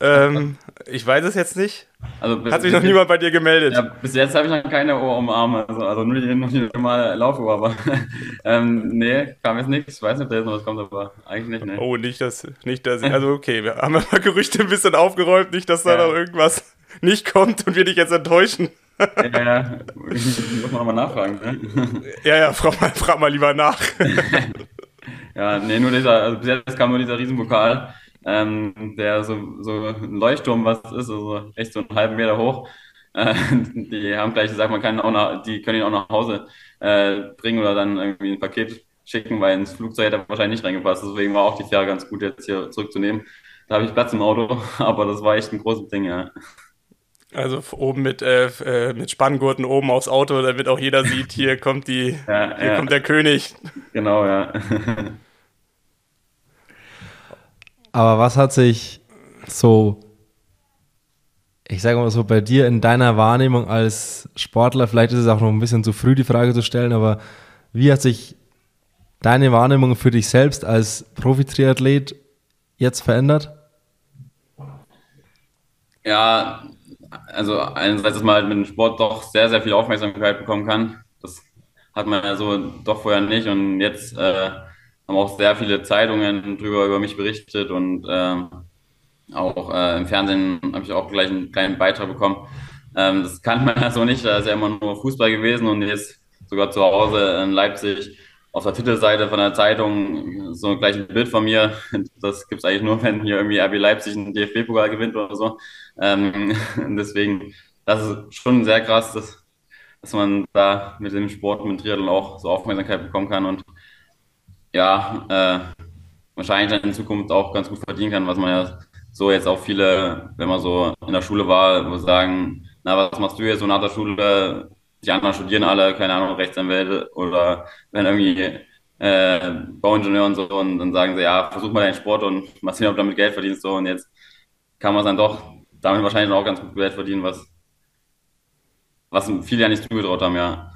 Ähm, ich weiß es jetzt nicht. Also, Hat sich noch niemand bei dir gemeldet? Ja, bis jetzt habe ich noch keine Uhr um Arme, also, also nur die, nur die normale Laufuhr, aber ähm, nee, kam jetzt nichts. Ich weiß nicht, ob da jetzt noch was kommt, aber eigentlich nicht, ne. Oh, nicht, dass, nicht, dass ich, also okay, wir haben mal Gerüchte ein bisschen aufgeräumt, nicht, dass da ja. noch irgendwas nicht kommt und wir dich jetzt enttäuschen. ja, ja, muss man nochmal nachfragen, ne? Ja, ja, frag mal, frag mal lieber nach. ja, nee, nur dieser, also bis jetzt kam nur dieser Riesenpokal ähm, der so, so ein Leuchtturm was ist, also echt so einen halben Meter hoch. Äh, die haben gleich gesagt, man kann auch nach, die können ihn auch nach Hause äh, bringen oder dann irgendwie ein Paket schicken, weil ins Flugzeug hätte er wahrscheinlich nicht reingepasst. Deswegen war auch die Fähre ganz gut, jetzt hier zurückzunehmen. Da habe ich Platz im Auto, aber das war echt ein großes Ding, ja. Also oben mit, äh, äh, mit Spanngurten oben aufs Auto, damit auch jeder sieht, hier kommt die, ja, hier ja. kommt der König. Genau, ja. Aber was hat sich so, ich sage mal so, bei dir in deiner Wahrnehmung als Sportler, vielleicht ist es auch noch ein bisschen zu früh, die Frage zu stellen, aber wie hat sich deine Wahrnehmung für dich selbst als Profi-Triathlet jetzt verändert? Ja, also einerseits, dass man halt mit dem Sport doch sehr, sehr viel Aufmerksamkeit bekommen kann. Das hat man ja so doch vorher nicht. Und jetzt äh, haben auch sehr viele Zeitungen drüber über mich berichtet und äh, auch äh, im Fernsehen habe ich auch gleich einen kleinen Beitrag bekommen. Ähm, das kannte man ja so nicht, da ist ja immer nur Fußball gewesen und jetzt sogar zu Hause in Leipzig auf der Titelseite von der Zeitung so gleich ein Bild von mir. Das gibt es eigentlich nur, wenn hier irgendwie RB Leipzig einen DFB-Pokal gewinnt oder so. Ähm, deswegen, das ist schon sehr krass, dass, dass man da mit dem Sport, mit Triathlon auch so Aufmerksamkeit bekommen kann und ja, äh, wahrscheinlich dann in Zukunft auch ganz gut verdienen kann, was man ja so jetzt auch viele, wenn man so in der Schule war, wo sagen, na, was machst du jetzt so nach der Schule? die anderen studieren alle, keine Ahnung, Rechtsanwälte oder wenn irgendwie äh, Bauingenieur und so und dann sagen sie, ja, versuch mal deinen Sport und mal sehen, ob du damit Geld verdienst so und jetzt kann man dann doch damit wahrscheinlich auch ganz gut Geld verdienen, was, was viele ja nicht zugetraut haben, ja.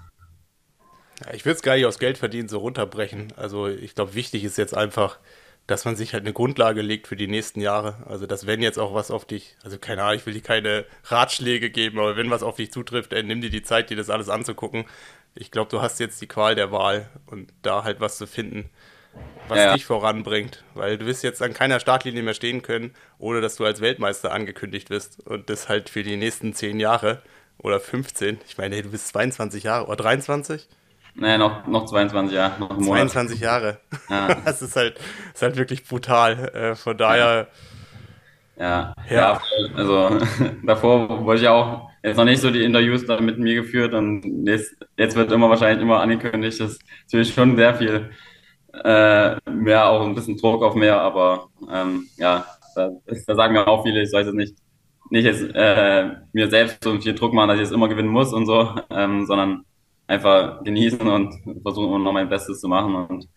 Ja ich würde es gar nicht aus Geld verdienen so runterbrechen. Also ich glaube, wichtig ist jetzt einfach, dass man sich halt eine Grundlage legt für die nächsten Jahre. Also, dass wenn jetzt auch was auf dich, also keine Ahnung, ich will dir keine Ratschläge geben, aber wenn was auf dich zutrifft, ey, nimm dir die Zeit, dir das alles anzugucken. Ich glaube, du hast jetzt die Qual der Wahl und da halt was zu finden, was ja. dich voranbringt. Weil du wirst jetzt an keiner Startlinie mehr stehen können, ohne dass du als Weltmeister angekündigt wirst. Und das halt für die nächsten zehn Jahre oder 15. Ich meine, du bist 22 Jahre oder 23? Naja, noch, noch 22 Jahre. Noch 22 Jahre. Ja. das ist halt, ist halt wirklich brutal. Äh, von daher. Ja. ja, ja. also davor wollte ich ja auch jetzt noch nicht so die Interviews da mit mir geführt und jetzt, jetzt wird immer wahrscheinlich immer angekündigt. Das ist natürlich schon sehr viel äh, mehr, auch ein bisschen Druck auf mehr, aber ähm, ja, da, da sagen mir auch viele, ich soll jetzt nicht, nicht jetzt äh, mir selbst so viel Druck machen, dass ich jetzt immer gewinnen muss und so, ähm, sondern einfach genießen und versuchen noch mein Bestes zu machen und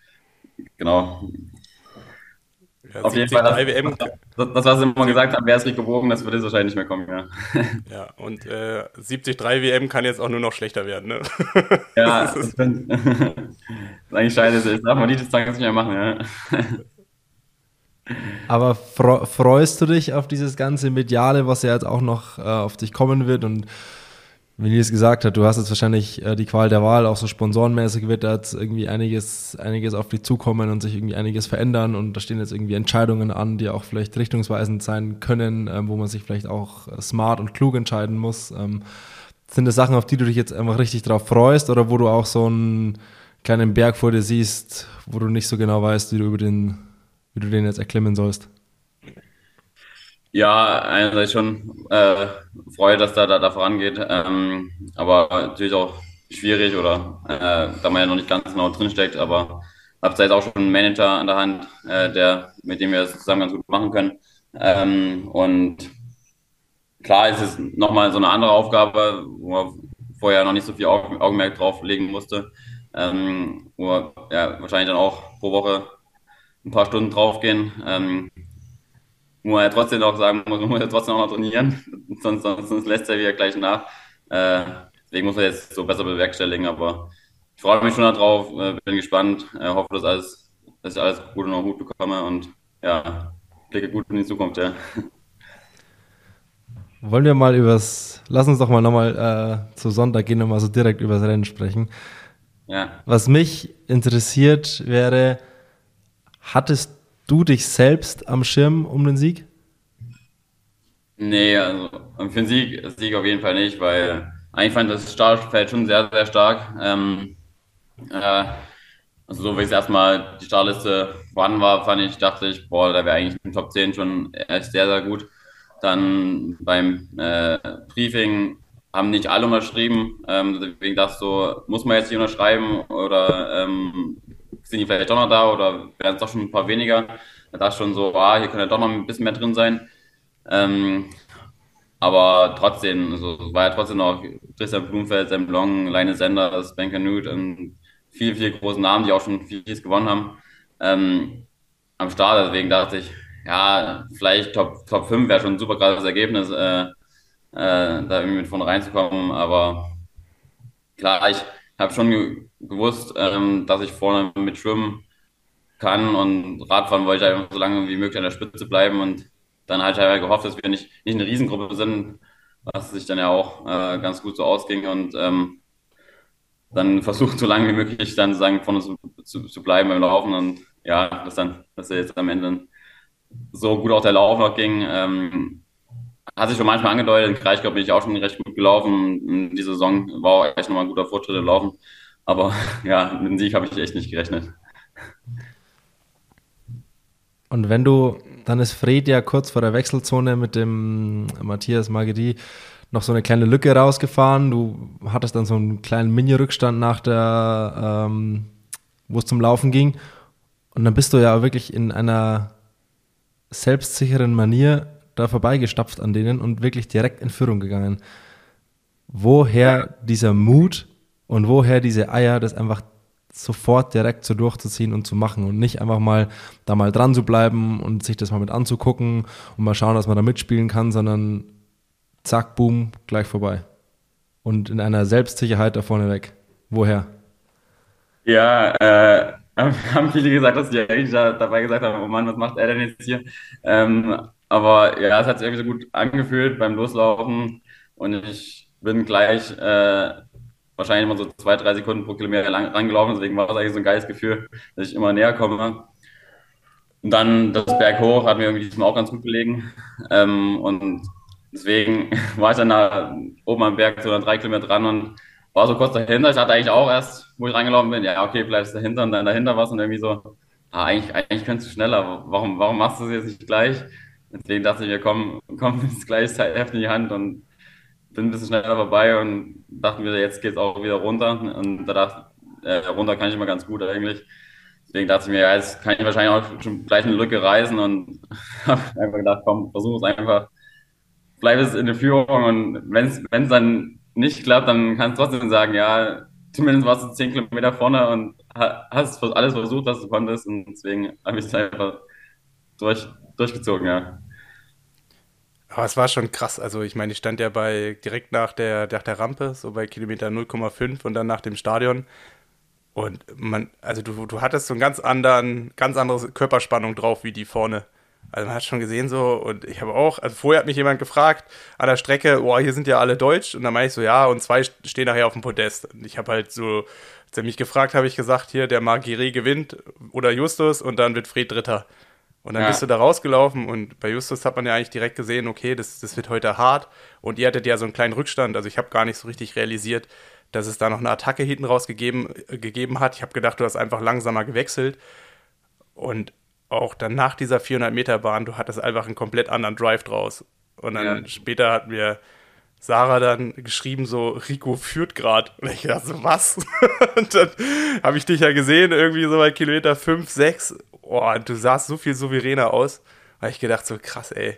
genau. Ja, Auf jeden Fall, das, WM. Das, das, was sie immer gesagt haben, wäre es Rico Bogen, das würde jetzt wahrscheinlich nicht mehr kommen, ja. Ja, und äh, 73 WM kann jetzt auch nur noch schlechter werden, ne? Ja, das ist, das ist eigentlich scheiße, das darf man die Distanz nicht mehr machen, ja. Aber freust du dich auf dieses ganze Mediale, was ja jetzt auch noch äh, auf dich kommen wird und wie Nils gesagt hat, du hast jetzt wahrscheinlich äh, die Qual der Wahl, auch so sponsorenmäßig wird da jetzt irgendwie einiges, einiges auf dich zukommen und sich irgendwie einiges verändern und da stehen jetzt irgendwie Entscheidungen an, die auch vielleicht richtungsweisend sein können, ähm, wo man sich vielleicht auch äh, smart und klug entscheiden muss. Ähm, sind das Sachen, auf die du dich jetzt einfach richtig drauf freust oder wo du auch so einen kleinen Berg vor dir siehst, wo du nicht so genau weißt, wie du über den, wie du den jetzt erklimmen sollst? Ja, einerseits schon äh, Freude, dass da, da, da vorangeht, ähm, aber natürlich auch schwierig oder äh, da man ja noch nicht ganz genau drinsteckt, aber habe jetzt auch schon einen Manager an der Hand, äh, der, mit dem wir das zusammen ganz gut machen können. Ähm, und klar ist es nochmal so eine andere Aufgabe, wo man vorher noch nicht so viel Augenmerk drauf legen musste, ähm, wo wir ja, wahrscheinlich dann auch pro Woche ein paar Stunden draufgehen. Ähm, wo ja trotzdem noch sagen muss, man muss ja trotzdem auch noch trainieren, sonst, sonst, sonst lässt er wieder gleich nach. Äh, deswegen muss er jetzt so besser bewerkstelligen, aber ich freue mich schon darauf, äh, bin gespannt, äh, hoffe, dass, alles, dass ich alles gut und gut bekomme und ja, blicke gut in die Zukunft, ja. Wollen wir mal übers, lass uns doch mal nochmal äh, zu Sonntag gehen und mal so direkt übers Rennen sprechen. Ja. Was mich interessiert wäre, hattest du dich selbst am Schirm um den Sieg? Nee, also für den Sieg, Sieg auf jeden Fall nicht, weil eigentlich fand das Startfeld schon sehr, sehr stark. Ähm, äh, also so wie es erstmal die Startliste vorhanden war, fand ich, dachte ich, boah, da wäre eigentlich im Top 10 schon echt sehr, sehr gut. Dann beim äh, Briefing haben nicht alle unterschrieben. Ähm, deswegen dachte du, muss man jetzt nicht unterschreiben oder ähm, sind die vielleicht doch noch da oder werden es doch schon ein paar weniger. Da dachte ich schon so, ah, hier könnte doch noch ein bisschen mehr drin sein. Ähm, aber trotzdem, also war ja trotzdem noch Christian Blumfeld, Sam Long, Leine Sanders, Ben Canute und viele, viele große Namen, die auch schon vieles gewonnen haben, ähm, am Start. Deswegen dachte ich, ja, vielleicht Top, Top 5 wäre schon ein super krasses Ergebnis. Äh, äh, da irgendwie mit vorne reinzukommen. Aber klar, ich habe schon gewusst, ähm, dass ich vorne mit schwimmen kann und Radfahren wollte ich einfach so lange wie möglich an der Spitze bleiben und dann halt einfach gehofft, dass wir nicht, nicht eine Riesengruppe sind, was sich dann ja auch äh, ganz gut so ausging und ähm, dann versucht so lange wie möglich dann sagen vorne zu, zu, zu bleiben beim Laufen und ja, dass dann, dass er jetzt am Ende so gut auch der Lauf noch ging, ähm, hat sich schon manchmal angedeutet. In Kraichgau bin ich auch schon recht gut gelaufen. Die Saison war auch echt nochmal ein guter Fortschritt im Laufen. Aber ja, mit dem Sieg habe ich echt nicht gerechnet. Und wenn du, dann ist Fred ja kurz vor der Wechselzone mit dem Matthias Magedi noch so eine kleine Lücke rausgefahren. Du hattest dann so einen kleinen Mini-Rückstand nach der, ähm, wo es zum Laufen ging. Und dann bist du ja wirklich in einer selbstsicheren Manier da vorbeigestapft an denen und wirklich direkt in Führung gegangen. Woher dieser Mut und woher diese Eier, das einfach sofort direkt so durchzuziehen und zu machen und nicht einfach mal da mal dran zu bleiben und sich das mal mit anzugucken und mal schauen, dass man da mitspielen kann, sondern zack, boom, gleich vorbei. Und in einer Selbstsicherheit da vorne weg. Woher? Ja, äh, haben viele gesagt, dass die eigentlich da, dabei gesagt haben, oh Mann, was macht er denn jetzt hier? Ähm, aber ja, es hat sich irgendwie so gut angefühlt beim Loslaufen und ich bin gleich äh, wahrscheinlich immer so zwei, drei Sekunden pro Kilometer lang rangelaufen, deswegen war es eigentlich so ein geiles Gefühl, dass ich immer näher komme. Und dann das Berg hoch hat mir irgendwie diesmal auch ganz gut gelegen. Ähm, und deswegen war ich dann da oben am Berg so drei Kilometer dran und war so kurz dahinter. Ich hatte eigentlich auch erst, wo ich reingelaufen bin, ja, okay, ist dahinter und dann dahinter was und irgendwie so, ah, eigentlich, eigentlich könntest du schneller. Warum, warum machst du es jetzt nicht gleich? Deswegen dachte ich mir, komm, komm, das gleiche Heft in die Hand und bin ein bisschen schneller vorbei und dachten wir, jetzt geht es auch wieder runter. Und da dachte äh, runter kann ich immer ganz gut eigentlich. Deswegen dachte ich mir, ja, jetzt kann ich wahrscheinlich auch schon gleich eine Lücke reißen und habe einfach gedacht, komm, versuch es einfach. Bleib es in der Führung und wenn es dann nicht klappt, dann kannst du trotzdem sagen, ja, zumindest warst du zehn Kilometer vorne und hast alles versucht, was du konntest. Und deswegen habe ich es einfach durch, durchgezogen, ja. Aber es war schon krass. Also ich meine, ich stand ja bei direkt nach der, nach der Rampe, so bei Kilometer 0,5 und dann nach dem Stadion. Und man, also du, du hattest so einen ganz anderen, ganz andere Körperspannung drauf wie die vorne. Also man hat schon gesehen so, und ich habe auch, also vorher hat mich jemand gefragt an der Strecke, boah, hier sind ja alle Deutsch. Und dann meine ich so, ja, und zwei stehen nachher auf dem Podest. Und ich habe halt so, als er mich gefragt, habe ich gesagt, hier, der Margire gewinnt oder Justus und dann wird Fred Dritter. Und dann ja. bist du da rausgelaufen und bei Justus hat man ja eigentlich direkt gesehen, okay, das, das wird heute hart. Und ihr hattet ja so einen kleinen Rückstand. Also ich habe gar nicht so richtig realisiert, dass es da noch eine Attacke hinten raus gegeben, äh, gegeben hat. Ich habe gedacht, du hast einfach langsamer gewechselt. Und auch dann nach dieser 400 Meter Bahn, du hattest einfach einen komplett anderen Drive draus. Und dann ja. später hat mir Sarah dann geschrieben, so, Rico führt gerade. Und ich dachte so, was? und dann habe ich dich ja gesehen, irgendwie so bei Kilometer 5, 6 oh, du sahst so viel souveräner aus. Habe ich gedacht, so krass, ey.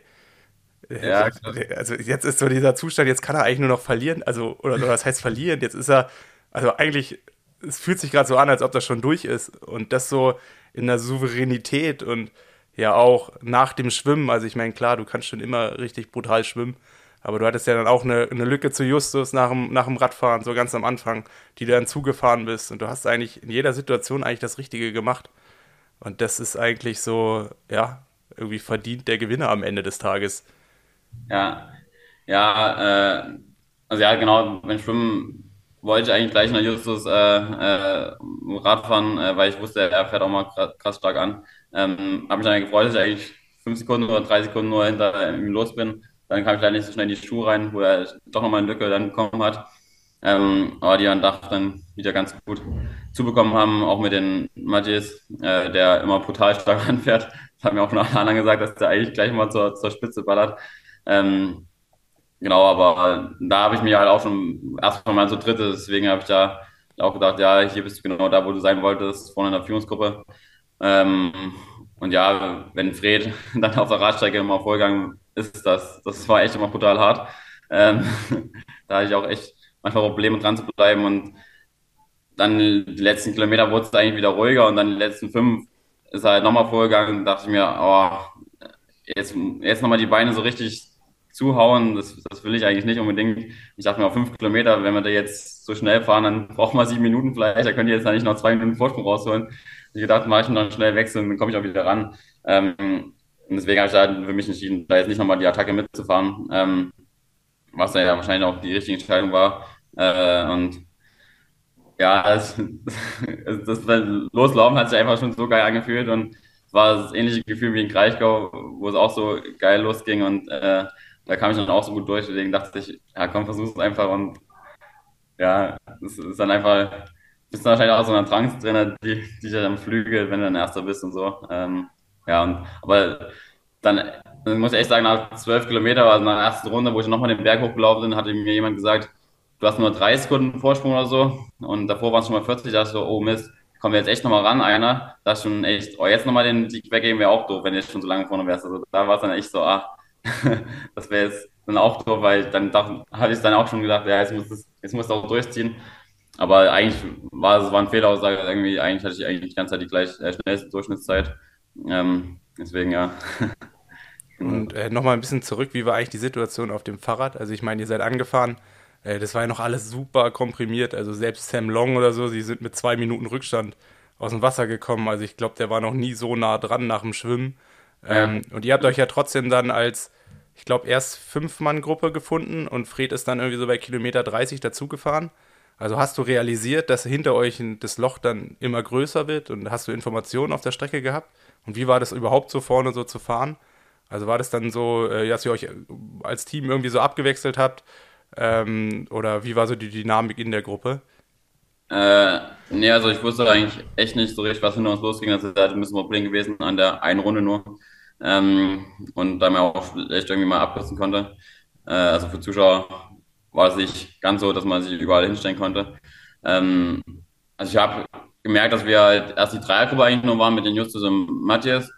Ja, also jetzt ist so dieser Zustand, jetzt kann er eigentlich nur noch verlieren, also, oder, oder das heißt verlieren, jetzt ist er, also eigentlich, es fühlt sich gerade so an, als ob das schon durch ist. Und das so in der Souveränität und ja auch nach dem Schwimmen, also ich meine, klar, du kannst schon immer richtig brutal schwimmen, aber du hattest ja dann auch eine, eine Lücke zu Justus nach dem, nach dem Radfahren, so ganz am Anfang, die du dann zugefahren bist. Und du hast eigentlich in jeder Situation eigentlich das Richtige gemacht. Und das ist eigentlich so, ja, irgendwie verdient der Gewinner am Ende des Tages. Ja, ja, äh, also ja, genau, beim Schwimmen wollte ich eigentlich gleich nach Justus äh, äh, Radfahren, äh, weil ich wusste, er fährt auch mal krass stark an. Ähm, habe mich dann gefreut, dass ich eigentlich fünf Sekunden oder drei Sekunden nur hinter ihm los bin. Dann kam ich leider nicht so schnell in die Schuhe rein, wo er doch nochmal eine Lücke dann bekommen hat. Ähm, aber die an Dach dann wieder ganz gut zubekommen haben, auch mit den Matthias, äh, der immer brutal stark anfährt. Das haben mir auch von anderen gesagt, dass der eigentlich gleich mal zur, zur Spitze ballert. Ähm, genau, aber da habe ich mir halt auch schon erstmal mal so dritte, deswegen habe ich da auch gedacht, ja, hier bist du genau da, wo du sein wolltest, vorne in der Führungsgruppe. Ähm, und ja, wenn Fred dann auf der Radstrecke immer vorgegangen ist, das, das war echt immer brutal hart. Ähm, da hatte ich auch echt manchmal Probleme dran zu bleiben und dann die letzten Kilometer wurde es eigentlich wieder ruhiger und dann die letzten fünf ist halt nochmal vorgegangen und dachte ich mir, oh, jetzt, jetzt nochmal die Beine so richtig zuhauen, das, das will ich eigentlich nicht unbedingt. Ich dachte mir, auf fünf Kilometer, wenn wir da jetzt so schnell fahren, dann braucht man sieben Minuten vielleicht, da könnt ihr jetzt eigentlich noch zwei Minuten Vorsprung rausholen. Ich gedacht, mache ich noch schnell wechseln, dann komme ich auch wieder ran. Ähm, und deswegen habe ich da für mich entschieden, da jetzt nicht nochmal die Attacke mitzufahren, ähm, was ja wahrscheinlich auch die richtige Entscheidung war. Äh, und ja, das, das, Loslaufen hat sich einfach schon so geil angefühlt und es war das ähnliche Gefühl wie in Kraichgau, wo es auch so geil losging und äh, da kam ich dann auch so gut durch, deswegen dachte ich, ja komm, versuch's einfach und ja, es ist dann einfach, bist du wahrscheinlich auch so eine Trance die, dich am Flügel, wenn du dann Erster bist und so. Ähm, ja, und, aber dann, dann muss ich echt sagen, nach zwölf Kilometer, also nach der ersten Runde, wo ich nochmal den Berg hochgelaufen bin, hatte mir jemand gesagt, du hast nur drei Sekunden Vorsprung oder so und davor waren es schon mal 40, da dachte ich so, oh Mist, kommen wir jetzt echt nochmal ran, einer, da schon echt, oh, jetzt nochmal den Sieg weggeben wäre auch doof, wenn du jetzt schon so lange vorne wärst. Also da war es dann echt so, ah, das wäre jetzt dann auch doof, weil dann habe ich dann auch schon gedacht, ja, jetzt muss es, jetzt muss auch durchziehen. Aber eigentlich war es war ein Fehleraussage, irgendwie, eigentlich hatte ich eigentlich die ganze Zeit die gleich äh, schnellste Durchschnittszeit. Ähm, deswegen ja. Und äh, nochmal ein bisschen zurück, wie war eigentlich die Situation auf dem Fahrrad? Also ich meine, ihr seid angefahren, äh, das war ja noch alles super komprimiert. Also selbst Sam Long oder so, sie sind mit zwei Minuten Rückstand aus dem Wasser gekommen. Also ich glaube, der war noch nie so nah dran nach dem Schwimmen. Ähm, und ihr habt euch ja trotzdem dann als, ich glaube, erst Fünf-Mann-Gruppe gefunden und Fred ist dann irgendwie so bei Kilometer 30 dazugefahren. Also hast du realisiert, dass hinter euch das Loch dann immer größer wird und hast du Informationen auf der Strecke gehabt? Und wie war das überhaupt so vorne so zu fahren? Also war das dann so, äh, dass ihr euch als Team irgendwie so abgewechselt habt? Ähm, oder wie war so die Dynamik in der Gruppe? Äh, nee, also ich wusste eigentlich echt nicht so richtig, was hinter uns losging. Das ist halt ein bisschen Problem gewesen an der einen Runde nur. Ähm, und da man auch echt irgendwie mal abkürzen konnte. Äh, also für Zuschauer war es nicht ganz so, dass man sich überall hinstellen konnte. Ähm, also ich habe gemerkt, dass wir halt erst die Dreiergruppe eigentlich nur waren mit den Justus und Matthias.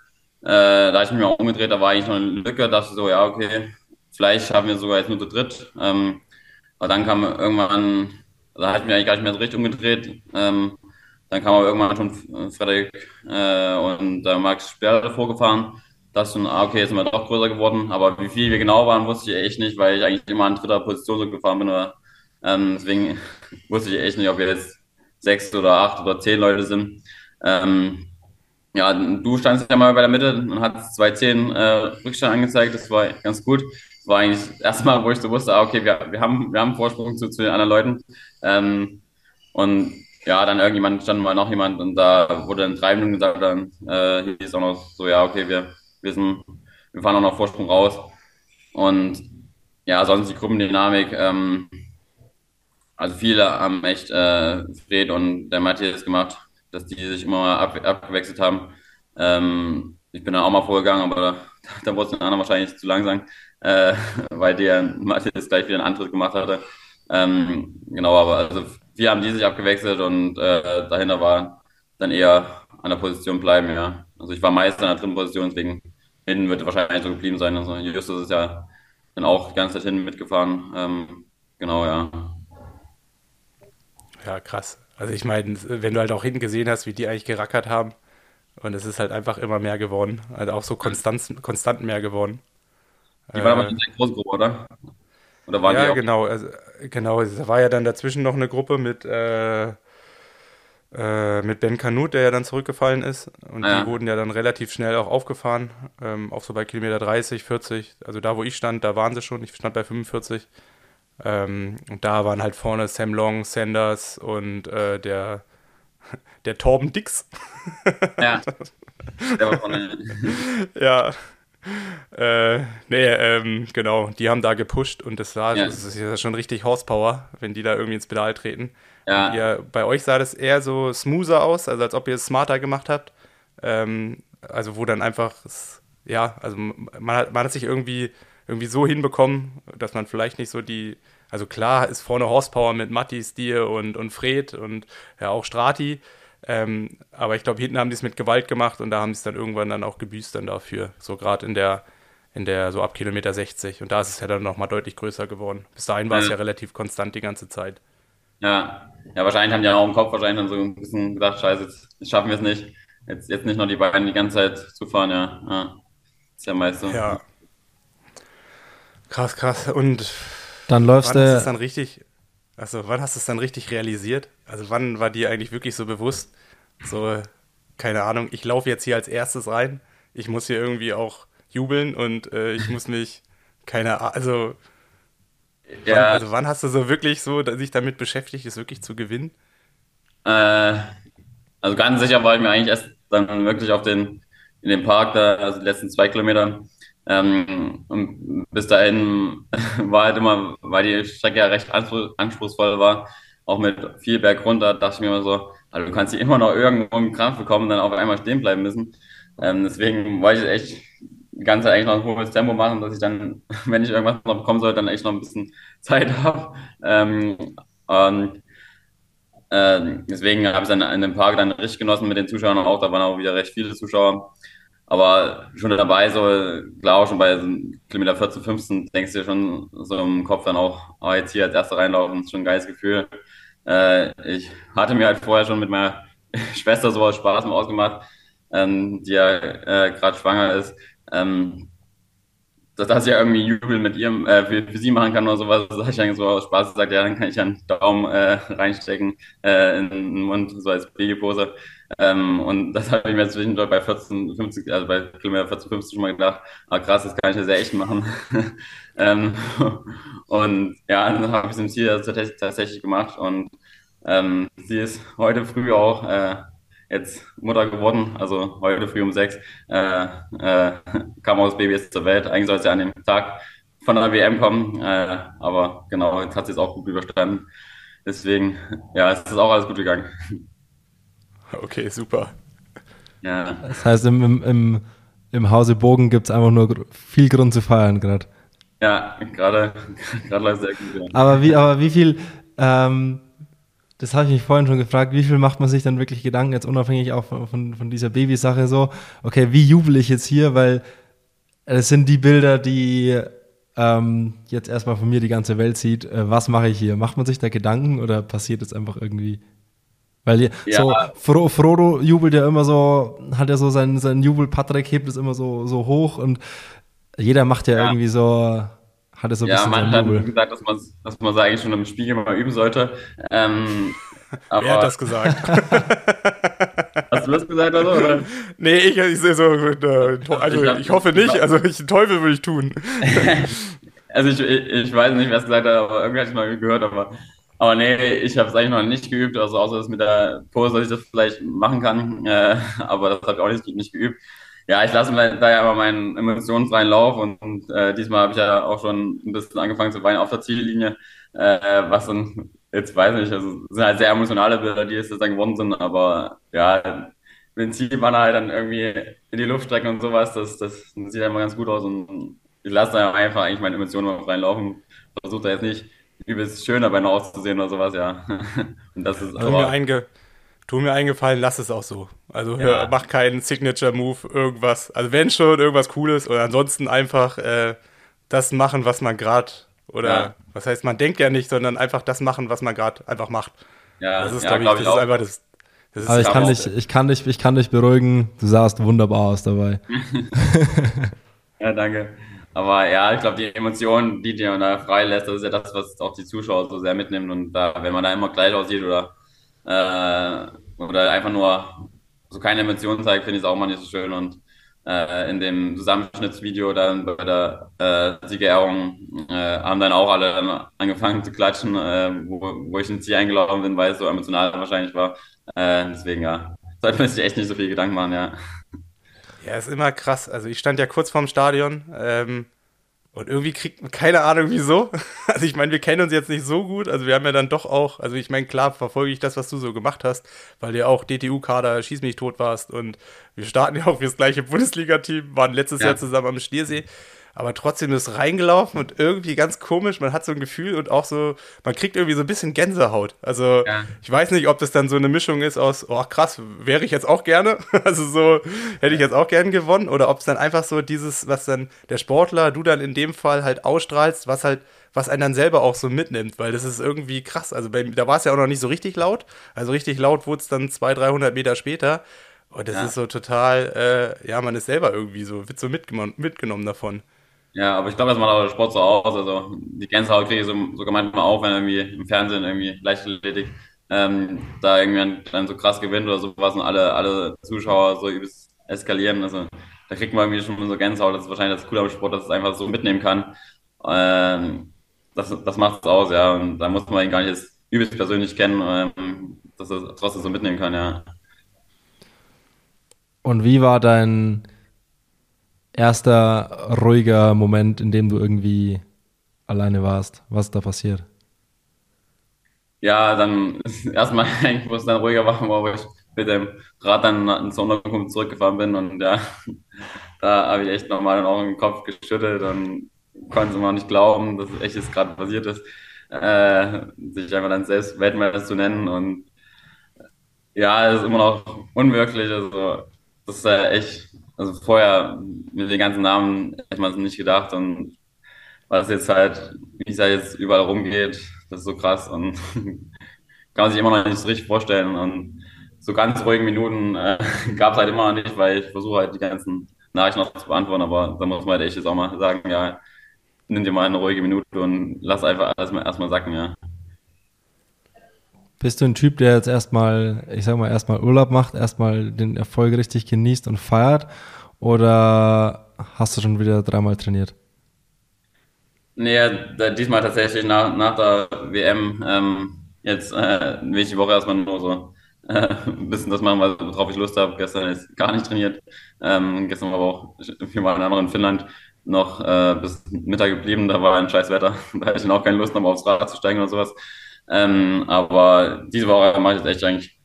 Äh, da ich mich auch umgedreht, da war eigentlich noch eine Lücke, dachte so, ja, okay, vielleicht haben wir sogar jetzt nur zu dritt. Ähm, aber dann kam irgendwann, da hatte ich mich eigentlich gar nicht mehr so richtig umgedreht. Ähm, dann kam aber irgendwann schon Frederik äh, und äh, Max Sperr vorgefahren. Das schon, ah, okay, jetzt sind wir doch größer geworden. Aber wie viel wir genau waren, wusste ich echt nicht, weil ich eigentlich immer an dritter Position so gefahren bin. Oder, ähm, deswegen wusste ich echt nicht, ob wir jetzt sechs oder acht oder zehn Leute sind. Ähm, ja, du standst ja mal bei der Mitte und hast 2,10 äh, Rückstand angezeigt. Das war ganz gut war eigentlich das erste Mal, wo ich so wusste, ah, okay, wir, wir, haben, wir haben Vorsprung zu, zu den anderen Leuten. Ähm, und ja, dann irgendjemand stand mal noch jemand und da wurde in drei Minuten gesagt, dann äh, hieß auch noch so, ja, okay, wir wissen, wir fahren auch noch Vorsprung raus. Und ja, sonst die Gruppendynamik, ähm, also viele haben echt äh, Fred und der Matthias gemacht, dass die sich immer mal ab, abgewechselt haben. Ähm, ich bin dann auch mal vorgegangen, aber da, da wurde es den anderen wahrscheinlich zu langsam äh, weil der Matthias gleich wieder einen Antritt gemacht hatte. Ähm, genau, aber also wir haben die sich abgewechselt und äh, dahinter war dann eher an der Position bleiben, ja. Also ich war meist in der dritten Position, deswegen hinten wird wahrscheinlich so geblieben sein. Also Justus ist ja dann auch die ganze Zeit hinten mitgefahren. Ähm, genau, ja. Ja, krass. Also ich meine, wenn du halt auch hinten gesehen hast, wie die eigentlich gerackert haben, und es ist halt einfach immer mehr geworden. Also auch so konstant, konstant mehr geworden. Die waren äh, aber nicht eine große Gruppe, oder? Oder waren ja, die auch? genau. Also, genau. Es war ja dann dazwischen noch eine Gruppe mit, äh, äh, mit Ben Kanut, der ja dann zurückgefallen ist. Und ah, ja. die wurden ja dann relativ schnell auch aufgefahren. Ähm, auch so bei Kilometer 30, 40. Also da, wo ich stand, da waren sie schon. Ich stand bei 45. Ähm, und da waren halt vorne Sam Long, Sanders und äh, der, der Torben Dix. Ja. Der war vorne. ja, äh, nee, ähm, genau, die haben da gepusht und das sah, ja. das ist ja schon richtig Horsepower, wenn die da irgendwie ins Pedal treten. Ja. Ihr, bei euch sah das eher so smoother aus, also als ob ihr es smarter gemacht habt. Ähm, also wo dann einfach, ja, also man hat, man hat sich irgendwie irgendwie so hinbekommen, dass man vielleicht nicht so die, also klar ist vorne Horsepower mit Matti, Stier und, und Fred und ja auch Strati, ähm, aber ich glaube, hinten haben die es mit Gewalt gemacht und da haben sie es dann irgendwann dann auch gebüßt dann dafür, so gerade in der, in der, so ab Kilometer 60 und da ist es ja dann nochmal deutlich größer geworden. Bis dahin war es ja relativ konstant die ganze Zeit. Ja, ja, wahrscheinlich haben die auch im Kopf wahrscheinlich dann so ein bisschen gedacht, scheiße, jetzt, jetzt schaffen wir es nicht. Jetzt, jetzt nicht noch die beiden die ganze Zeit zu fahren, ja. ja. Ist ja meist so. Ja. Krass, krass. Und dann läufst wann du. hast du es dann richtig, also wann hast du es dann richtig realisiert? Also wann war dir eigentlich wirklich so bewusst, so, keine Ahnung, ich laufe jetzt hier als erstes rein, ich muss hier irgendwie auch jubeln und äh, ich muss mich, keine Ahnung, also, Ja. wann, also wann hast du so wirklich so sich damit beschäftigt, es wirklich zu gewinnen? Äh, also ganz sicher war ich mir eigentlich erst dann wirklich auf den, in den Park da, also die letzten zwei Kilometer. Ähm, und bis dahin war halt immer, weil die Strecke ja recht anspruch, anspruchsvoll war, auch mit viel Berg runter, dachte ich mir immer so, also du kannst hier immer noch irgendwo einen Krampf bekommen, dann auf einmal stehen bleiben müssen. Ähm, deswegen wollte ich echt die ganze Zeit eigentlich noch ein hohes Tempo machen, dass ich dann, wenn ich irgendwas noch bekommen soll, dann echt noch ein bisschen Zeit habe. Ähm, und äh, deswegen habe ich dann in dem Park dann richtig genossen mit den Zuschauern auch. Da waren auch wieder recht viele Zuschauer. Aber schon dabei, so, klar, schon bei Kilometer 14, 15, denkst du dir schon so im Kopf dann auch, oh, jetzt hier als Erster reinlaufen, ist schon ein geiles Gefühl. Äh, ich hatte mir halt vorher schon mit meiner Schwester sowas Spaß mal ausgemacht, ähm, die ja äh, gerade schwanger ist. Ähm, dass, ich ja irgendwie Jubel mit ihrem äh, für, für sie machen kann oder sowas, das habe ich eigentlich so aus Spaß gesagt, ja, dann kann ich ja einen Daumen äh, reinstecken äh, in den Mund, so als Babypose. Ähm, und das habe ich mir zwischendurch bei 14, 50, also bei Kilometer 14, 50 schon mal gedacht, ah krass, das kann ich ja sehr echt machen. ähm, und ja, dann habe ich es im Ziel tatsächlich, tatsächlich gemacht und ähm, sie ist heute früh auch äh, jetzt Mutter geworden, also heute früh um sechs, äh, äh, kam auch das Baby jetzt zur Welt. Eigentlich soll es ja an dem Tag von der WM kommen, äh, aber genau, jetzt hat sie es auch gut überstanden. Deswegen, ja, es ist auch alles gut gegangen. Okay, super. Ja, Das heißt, im, im, im, im Hause Bogen gibt es einfach nur viel Grund zu feiern gerade. ja gerade gerade läuft sehr gut. Aber wie, aber wie viel, ähm, das habe ich mich vorhin schon gefragt, wie viel macht man sich dann wirklich Gedanken, jetzt unabhängig auch von, von, von dieser Babysache so, okay, wie jubel ich jetzt hier, weil es sind die Bilder, die ähm, jetzt erstmal von mir die ganze Welt sieht, äh, was mache ich hier? Macht man sich da Gedanken oder passiert es einfach irgendwie? Weil Ja. so Fro Frodo jubelt ja immer so, hat ja so seinen, seinen Jubel, Patrick hebt es immer so, so hoch und jeder macht ja, Ja. irgendwie so, hat es so ein Ja, bisschen man seinen hat Jubel. gesagt, dass man dass man es eigentlich schon im Spiegel mal üben sollte. Ähm, aber Wer hat das gesagt? hast du das gesagt oder so? Oder? nee, ich, ich sehe so, äh, also Ich hoffe nicht, also ich, den Teufel würde ich tun. Also ich, ich, ich weiß nicht, wer es gesagt hat, aber irgendwie hatte ich mal gehört, aber, aber nee, ich habe es eigentlich noch nicht geübt, also außer das mit der Pose, dass ich das vielleicht machen kann, äh, aber das habe ich auch nicht, nicht geübt. Ja, ich lasse da ja aber meinen emotionsfreien Lauf und, und äh, diesmal habe ich ja auch schon ein bisschen angefangen zu weinen auf der Ziellinie, äh, was dann, jetzt weiß ich nicht, also sind halt sehr emotionale Bilder, die jetzt dann geworden sind, aber ja, den Zielbanner halt dann irgendwie in die Luft strecken und sowas, das, das sieht ja immer ganz gut aus und ich lasse da einfach eigentlich meine Emotionen mal freien Laufen. Versuche da jetzt nicht übelst schön dabei noch auszusehen oder sowas, ja. Und das ist Tu mir, aber, einge, tu mir eingefallen, lass es auch so. Also Ja. hör, mach keinen Signature-Move, irgendwas. Also wenn schon irgendwas Cooles oder ansonsten einfach äh, das machen, was man gerade, oder Ja. was heißt, man denkt ja nicht, sondern einfach das machen, was man gerade einfach macht. ja, Das ist, ja, glaube ich, glaube das ich ist auch. einfach das. das ist Aber ich kann, dich, ich, kann dich, ich kann dich beruhigen, du sahst wunderbar aus dabei. Ja, danke. Aber ja, ich glaube, die Emotionen, die dir da freilässt, das ist ja das, was auch die Zuschauer so sehr mitnimmt. Und da, wenn man da immer gleich aussieht oder, äh, oder einfach nur so keine Emotionen zeigt, finde ich es auch mal nicht so schön. Und äh, in dem Zusammenschnittsvideo dann bei der äh, Siegerehrung äh, haben dann auch alle dann angefangen zu klatschen, äh, wo, wo ich ins Ziel eingelaufen bin, weil es so emotional wahrscheinlich war. Äh, deswegen, ja, sollte man sich echt nicht so viel Gedanken machen, ja. Ja, ist immer krass. Also ich stand ja kurz vorm Stadion ähm, und irgendwie kriegt man keine Ahnung wieso. Also ich meine, wir kennen uns jetzt nicht so gut. Also wir haben ja dann doch auch, also ich meine, klar verfolge ich das, was du so gemacht hast, weil du ja auch DTU-Kader Schieß mich tot warst und wir starten ja auch fürs gleiche Bundesliga-Team, waren letztes Ja. Jahr zusammen am Schliersee. Aber trotzdem ist reingelaufen und irgendwie ganz komisch. Man hat so ein Gefühl und auch so, man kriegt irgendwie so ein bisschen Gänsehaut. Also ja. ich weiß nicht, ob das dann so eine Mischung ist aus, oh krass, wäre ich jetzt auch gerne. Also so hätte ich jetzt auch gern gewonnen. Oder ob es dann einfach so dieses, was dann der Sportler, du dann in dem Fall halt ausstrahlst, was halt was einen dann selber auch so mitnimmt, weil das ist irgendwie krass. Also bei, da war es ja auch noch nicht so richtig laut. Also richtig laut wurde es dann 200, 300 Meter später. Und das ja. ist so total, äh, ja, man ist selber irgendwie so, wird so mitgenommen, mitgenommen davon. Ja, aber ich glaube, das macht auch der Sport so aus. Also die Gänsehaut kriege ich so, sogar manchmal auch, wenn irgendwie im Fernsehen irgendwie Leichtathletik ähm, da irgendwie dann so krass gewinnt oder sowas und alle, alle Zuschauer so übelst eskalieren. Also da kriegt man irgendwie schon so Gänsehaut. Das ist wahrscheinlich das Coole am Sport, dass es einfach so mitnehmen kann. Ähm, das, das macht es aus, ja. Und da muss man ihn gar nicht jetzt übelst persönlich kennen, ähm, dass er trotzdem so mitnehmen kann, ja. Und wie war dein erster ruhiger Moment, in dem du irgendwie alleine warst? Was ist da passiert? Ja, dann erstmal, wo es dann ruhiger war, wo ich mit dem Rad dann zur Unterkunft zurückgefahren bin und ja, da habe ich echt nochmal den Augen den Kopf geschüttelt und konnte es immer nicht glauben, dass echt jetzt gerade passiert ist, äh, sich einfach dann selbst Weltmeister zu nennen und ja, es ist immer noch unwirklich, also das ist ja echt, also vorher mit den ganzen Namen hätte man es nicht gedacht und was jetzt halt, wie es ja jetzt überall rumgeht, das ist so krass und kann man sich immer noch nicht so richtig vorstellen und so ganz ruhigen Minuten äh, gab es halt immer noch nicht, weil ich versuche halt die ganzen Nachrichten noch zu beantworten, aber da muss man halt echt jetzt auch mal sagen, ja, nimm dir mal eine ruhige Minute und lass einfach alles mal erstmal sacken, ja. Bist du ein Typ, der jetzt erstmal, ich sag mal, erstmal Urlaub macht, erstmal den Erfolg richtig genießt und feiert? Oder hast du schon wieder dreimal trainiert? Nee, diesmal tatsächlich nach, nach der WM. Ähm, jetzt äh, will ich die Woche erstmal nur so äh, ein bisschen das machen, worauf ich Lust habe. Gestern ist gar nicht trainiert. Ähm, gestern war aber auch viermal in anderen in Finnland noch äh, bis Mittag geblieben. Da war ein scheiß Wetter. Da hatte ich dann auch keine Lust, nochmal aufs Rad zu steigen oder sowas. Ähm, aber diese Woche mache ich jetzt echt eigentlich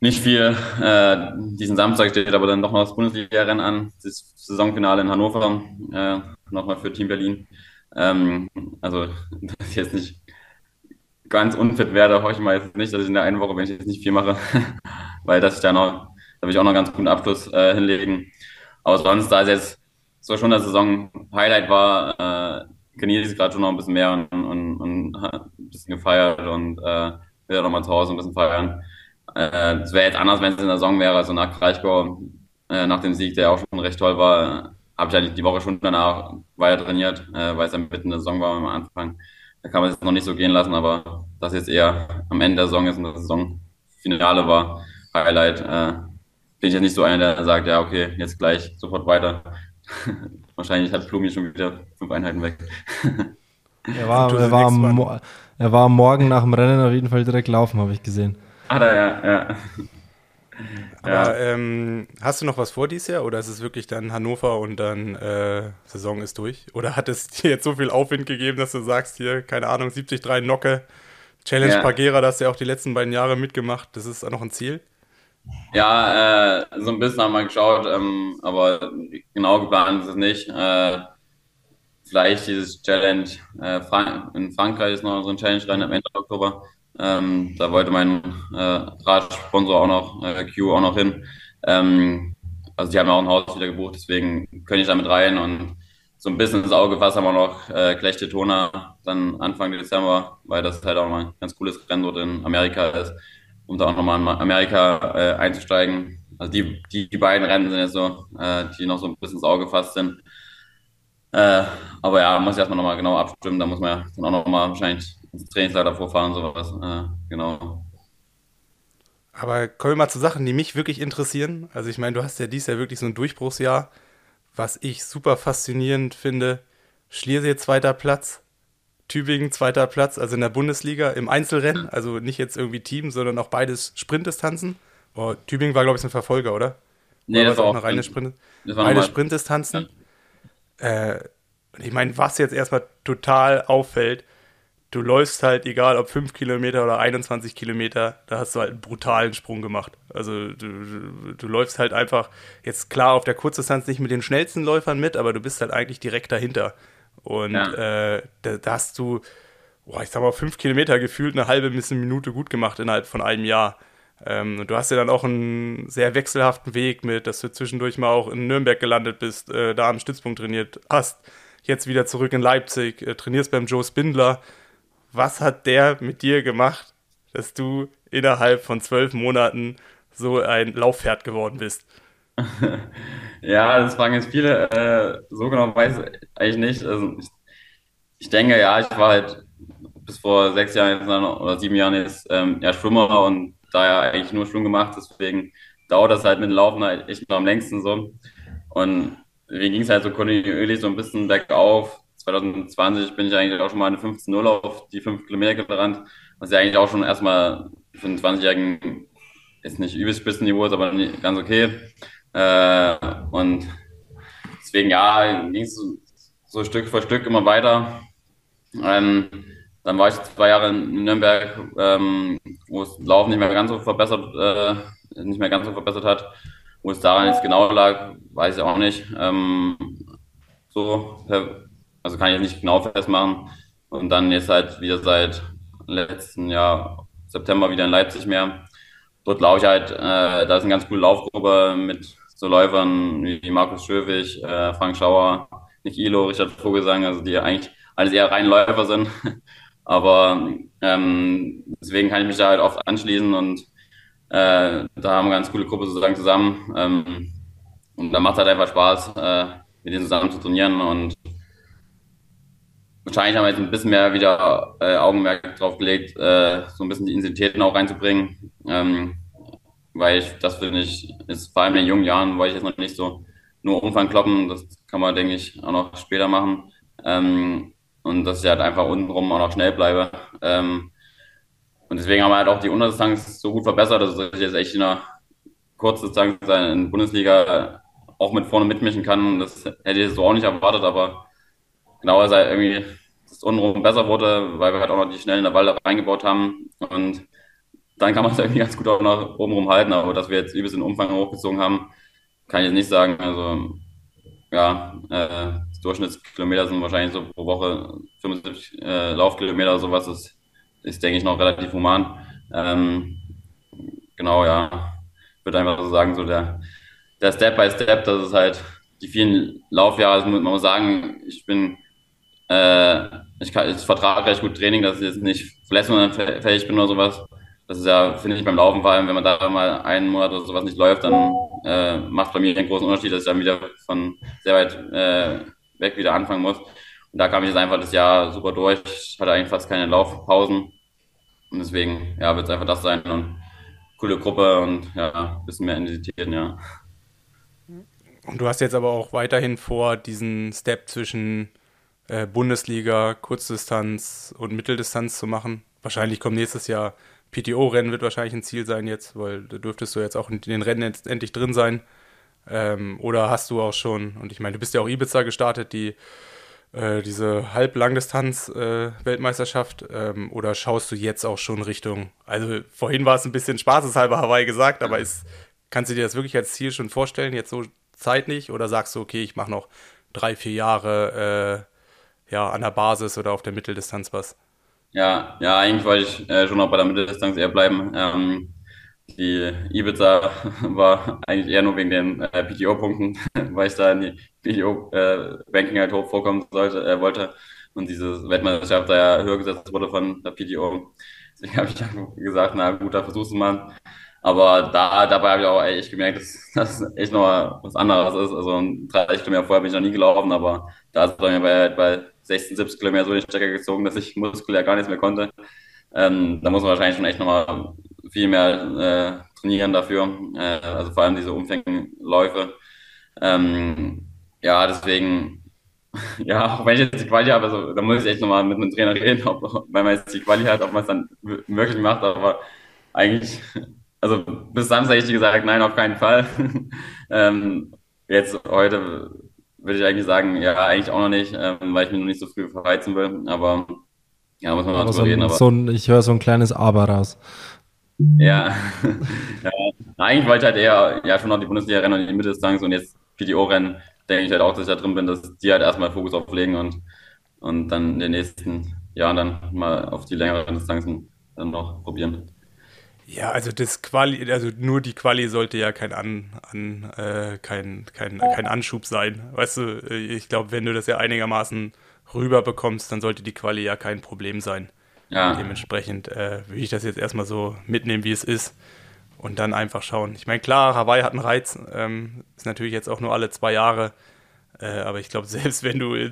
nicht viel. Äh, diesen Samstag steht aber dann noch mal das Bundesliga-Rennen an, das Saisonfinale in Hannover, äh, nochmal für Team Berlin. Ähm, also, dass ich jetzt nicht ganz unfit werde, hoffe ich mal jetzt nicht, dass ich in der einen Woche, wenn ich jetzt nicht viel mache, weil dass ich da noch, da will ich auch noch einen ganz guten Abschluss äh, hinlegen. Aber sonst, da es jetzt so schon das Saison-Highlight war, äh, genieße gerade schon noch ein bisschen mehr und, und, und ein bisschen gefeiert und äh, will noch mal zu Hause ein bisschen feiern. Äh, es wäre jetzt anders, wenn es in der Saison wäre, also nach Kraichgau, äh, nach dem Sieg, der auch schon recht toll war, habe ich eigentlich die Woche schon danach weiter trainiert, äh, weil es dann mitten in der Saison war am Anfang. Da kann man es noch nicht so gehen lassen, aber das jetzt eher am Ende der Saison ist und das Saisonfinale war, Highlight, äh, bin ich jetzt nicht so einer, der sagt, ja, okay, jetzt gleich sofort weiter. Wahrscheinlich hat Plumi schon wieder fünf Einheiten weg. er, war, er, war er war morgen nach dem Rennen auf jeden Fall direkt laufen, habe ich gesehen. Ah, da, ja, ja. Aber ja. ähm, hast du noch was vor dieses Jahr oder ist es wirklich dann Hannover und dann äh, Saison ist durch? Oder hat es dir jetzt so viel Aufwind gegeben, dass du sagst, hier, keine Ahnung, 73 Nocke, Challenge ja. Pagera, da hast du ja auch die letzten beiden Jahre mitgemacht, das ist auch noch ein Ziel? Ja, äh, so ein bisschen haben wir geschaut, ähm, aber genau geplant ist es nicht. Äh, vielleicht dieses Challenge äh, Frank in Frankreich ist noch so ein Challenge rein am Ende Oktober. Ähm, da wollte mein äh, Radsponsor auch noch, äh, Q auch noch hin. Ähm, also die haben ja auch ein Haus wieder gebucht, deswegen könnte ich damit rein und so ein bisschen ins Auge gefasst haben wir noch äh, Klechte Tona dann Anfang Dezember, weil das halt auch mal ein ganz cooles Rennen dort in Amerika ist um da auch nochmal in Amerika äh, einzusteigen. Also die, die, die beiden Rennen sind jetzt so, äh, die noch so ein bisschen ins Auge gefasst sind. Äh, aber ja, muss ich erstmal nochmal genau abstimmen. Da muss man ja dann auch nochmal wahrscheinlich ins Trainingslager vorfahren, sowas. Äh, genau. Aber kommen wir mal zu Sachen, die mich wirklich interessieren. Also ich meine, du hast ja dies Jahr wirklich so ein Durchbruchsjahr, was ich super faszinierend finde. Schliersee zweiter Platz, Tübingen zweiter Platz, also in der Bundesliga im Einzelrennen, also nicht jetzt irgendwie Team, sondern auch beides Sprintdistanzen. Oh, Tübingen war, glaube ich, ein Verfolger, oder? Nee, oder das war auch noch reine Sprint, beide Sprintdistanzen. Ja. Äh, ich meine, was jetzt erstmal total auffällt, du läufst halt, egal ob 5 Kilometer oder 21 Kilometer, da hast du halt einen brutalen Sprung gemacht. Also du, du, du läufst halt einfach, jetzt klar auf der Kurzdistanz nicht mit den schnellsten Läufern mit, aber du bist halt eigentlich direkt dahinter. Und ja. äh, da, da, hast du, boah, ich sag mal, fünf Kilometer gefühlt eine halbe bis eine Minute gut gemacht innerhalb von einem Jahr. Ähm, und du hast ja dann auch einen sehr wechselhaften Weg mit, dass du zwischendurch mal auch in Nürnberg gelandet bist, äh, da am Stützpunkt trainiert hast. Jetzt wieder zurück in Leipzig, äh, trainierst beim Joe Spindler. Was hat der mit dir gemacht, dass du innerhalb von zwölf Monaten so ein Laufpferd geworden bist? ja, das fragen jetzt viele. Äh, so genau weiß ich eigentlich nicht. Also ich, ich, denke, ja, ich war halt bis vor sechs Jahren jetzt oder sieben Jahren jetzt ähm, ja, Schwimmer und da ja eigentlich nur Schwimmen gemacht, deswegen dauert das halt mit dem Laufen halt echt noch am längsten so. Und mir ging es halt so kontinuierlich so ein bisschen bergauf. 2020 bin ich eigentlich auch schon mal eine 15-0 auf die 5 Kilometer gerannt, was ja eigentlich auch schon erstmal für einen 20-Jährigen ist nicht übelst Spitzenniveau ist, aber ganz okay. Äh, und deswegen, ja, ging es so, so, Stück für Stück immer weiter. Ähm, dann war ich zwei Jahre in Nürnberg, ähm, wo es Laufen nicht mehr ganz so verbessert, äh, nicht mehr ganz so verbessert hat. Wo es daran jetzt genau lag, weiß ich auch nicht. Ähm, so, also kann ich nicht genau festmachen. Und dann jetzt halt wieder seit letzten Jahr September wieder in Leipzig mehr. Dort laufe ich halt, äh, da ist eine ganz coole Laufgruppe mit so Läufern wie Markus Schöwig, äh, Frank Schauer, Nick Ilo, Richard Vogelsang, also die eigentlich alles eher rein Läufer sind. Aber ähm, deswegen kann ich mich da halt oft anschließen und äh, da haben wir ganz coole Gruppe sozusagen zusammen. Ähm, und da macht es halt einfach Spaß, äh, mit denen zusammen zu trainieren. Und wahrscheinlich haben wir jetzt ein bisschen mehr wieder äh, Augenmerk drauf gelegt, äh, so ein bisschen die Intensitäten auch reinzubringen. Ähm, weil ich, das finde ich, ist vor allem in jungen Jahren, wollte ich jetzt noch nicht so nur Umfang kloppen. Das kann man, denke ich, auch noch später machen. Ähm, und dass ich halt einfach untenrum auch noch schnell bleibe. Ähm, und deswegen haben wir halt auch die Unterdistanz so gut verbessert, dass ich jetzt echt in einer Kurzdistanz in der Bundesliga auch mit vorne mitmischen kann. Das hätte ich so auch nicht erwartet, aber genau, dass halt irgendwie das untenrum besser wurde, weil wir halt auch noch die schnellen Intervalle reingebaut haben. Und dann kann man es irgendwie ganz gut auch noch oben rum halten, aber dass wir jetzt übelst den Umfang hochgezogen haben, kann ich jetzt nicht sagen. Also ja, äh, Durchschnittskilometer sind wahrscheinlich so pro Woche 75 äh, Laufkilometer oder sowas. Das ist, denke ich, noch relativ human. Ähm, genau, ja. Ich würde einfach so sagen, so der, der Step by Step, das ist halt die vielen Laufjahre, man muss sagen, ich bin, äh, ich, kann, ich vertrage recht gut Training, dass ich jetzt nicht verletzungsfähig bin oder sowas. Das ist ja, finde ich, beim Laufen vor allem, wenn man da mal einen Monat oder sowas nicht läuft, dann äh, macht bei mir einen großen Unterschied, dass ich dann wieder von sehr weit äh, weg wieder anfangen muss. Und da kam ich jetzt einfach das Jahr super durch. Ich hatte eigentlich fast keine Laufpausen. Und deswegen, ja, wird es einfach das sein. Und coole Gruppe und ja, ein bisschen mehr Intensitäten, ja. Und du hast jetzt aber auch weiterhin vor, diesen Step zwischen äh, Bundesliga, Kurzdistanz und Mitteldistanz zu machen. Wahrscheinlich kommt nächstes Jahr PTO-Rennen wird wahrscheinlich ein Ziel sein jetzt, weil da dürftest du jetzt auch in den Rennen endlich drin sein. Ähm, oder hast du auch schon, und ich meine, du bist ja auch Ibiza gestartet, die äh, diese Halblangdistanz-Weltmeisterschaft, äh, ähm, oder schaust du jetzt auch schon Richtung, also vorhin war es ein bisschen spaßeshalber Hawaii gesagt, aber ist, kannst du dir das wirklich als Ziel schon vorstellen, jetzt so zeitlich, oder sagst du, okay, ich mache noch drei, vier Jahre äh, ja, an der Basis oder auf der Mitteldistanz was? Ja, ja, eigentlich wollte ich äh, schon noch bei der Mitteldistanz eher bleiben. Ähm, die Ibiza war eigentlich eher nur wegen den äh, PTO-Punkten, weil ich da in die PTO-Ranking äh, halt hoch vorkommen sollte, äh, wollte. Und diese Weltmeisterschaft da ja höher gesetzt wurde von der PTO. Deswegen habe ich gesagt, na gut, da versuchst du mal. Aber da, dabei habe ich auch echt gemerkt, dass das echt noch was anderes ist. Also 30 Kilometer vorher bin ich noch nie gelaufen, aber da ist bei mir bei, bei 16, 17 Kilometer so den Stecker gezogen, dass ich muskulär gar nichts mehr konnte. Ähm, da muss man wahrscheinlich schon echt nochmal viel mehr äh, trainieren dafür. Äh, also vor allem diese Umfängenläufe. Ähm, ja, deswegen, ja, auch wenn ich jetzt die Quali habe, also, da muss ich echt nochmal mit einem Trainer reden, ob, wenn man jetzt die Quali hat, ob man es dann möglich macht, aber eigentlich, also bis Samstag hätte ich gesagt, nein, auf keinen Fall. ähm, jetzt heute würde ich eigentlich sagen, ja, eigentlich auch noch nicht, ähm, weil ich mich noch nicht so früh verheizen will, aber Ja, muss man mal drüber so reden. Aber so ein, ich höre so ein kleines Aber raus. Ja. ja. Eigentlich wollte ich halt eher ja, schon noch die Bundesliga-Rennen und die Mitteldistanz und jetzt PTO-Rennen denke ich halt auch, dass ich da drin bin, dass die halt erstmal Fokus auflegen und, und dann in den nächsten Jahren dann mal auf die längeren Distanzen dann noch probieren. Ja, also das Quali, also nur die Quali sollte ja kein An, an äh, kein, kein, kein Anschub sein. Weißt du, äh, ich glaube, wenn du das ja einigermaßen rüber bekommst, dann sollte die Quali ja kein Problem sein. Ja. Dementsprechend äh, würde ich das jetzt erstmal so mitnehmen, wie es ist. Und dann einfach schauen. Ich meine, klar, Hawaii hat einen Reiz. Ähm, ist natürlich jetzt auch nur alle zwei Jahre. Äh, aber ich glaube, selbst wenn du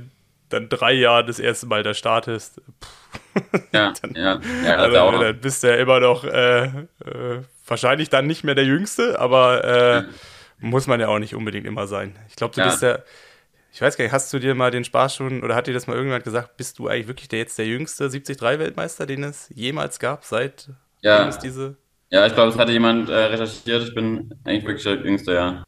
dann drei Jahre das erste Mal da startest, pff, ja, dann, ja, ja also, dann bist du ja immer noch äh, äh, wahrscheinlich dann nicht mehr der Jüngste, aber äh, muss man ja auch nicht unbedingt immer sein. Ich glaube, du ja. bist der, ich weiß gar nicht, hast du dir mal den Spaß schon, oder hat dir das mal irgendjemand gesagt, bist du eigentlich wirklich der jetzt der jüngste 73-Weltmeister, den es jemals gab, seit ja. es diese. Ja, ich glaube, es hatte jemand äh, recherchiert. Ich bin eigentlich wirklich der Jüngste, ja.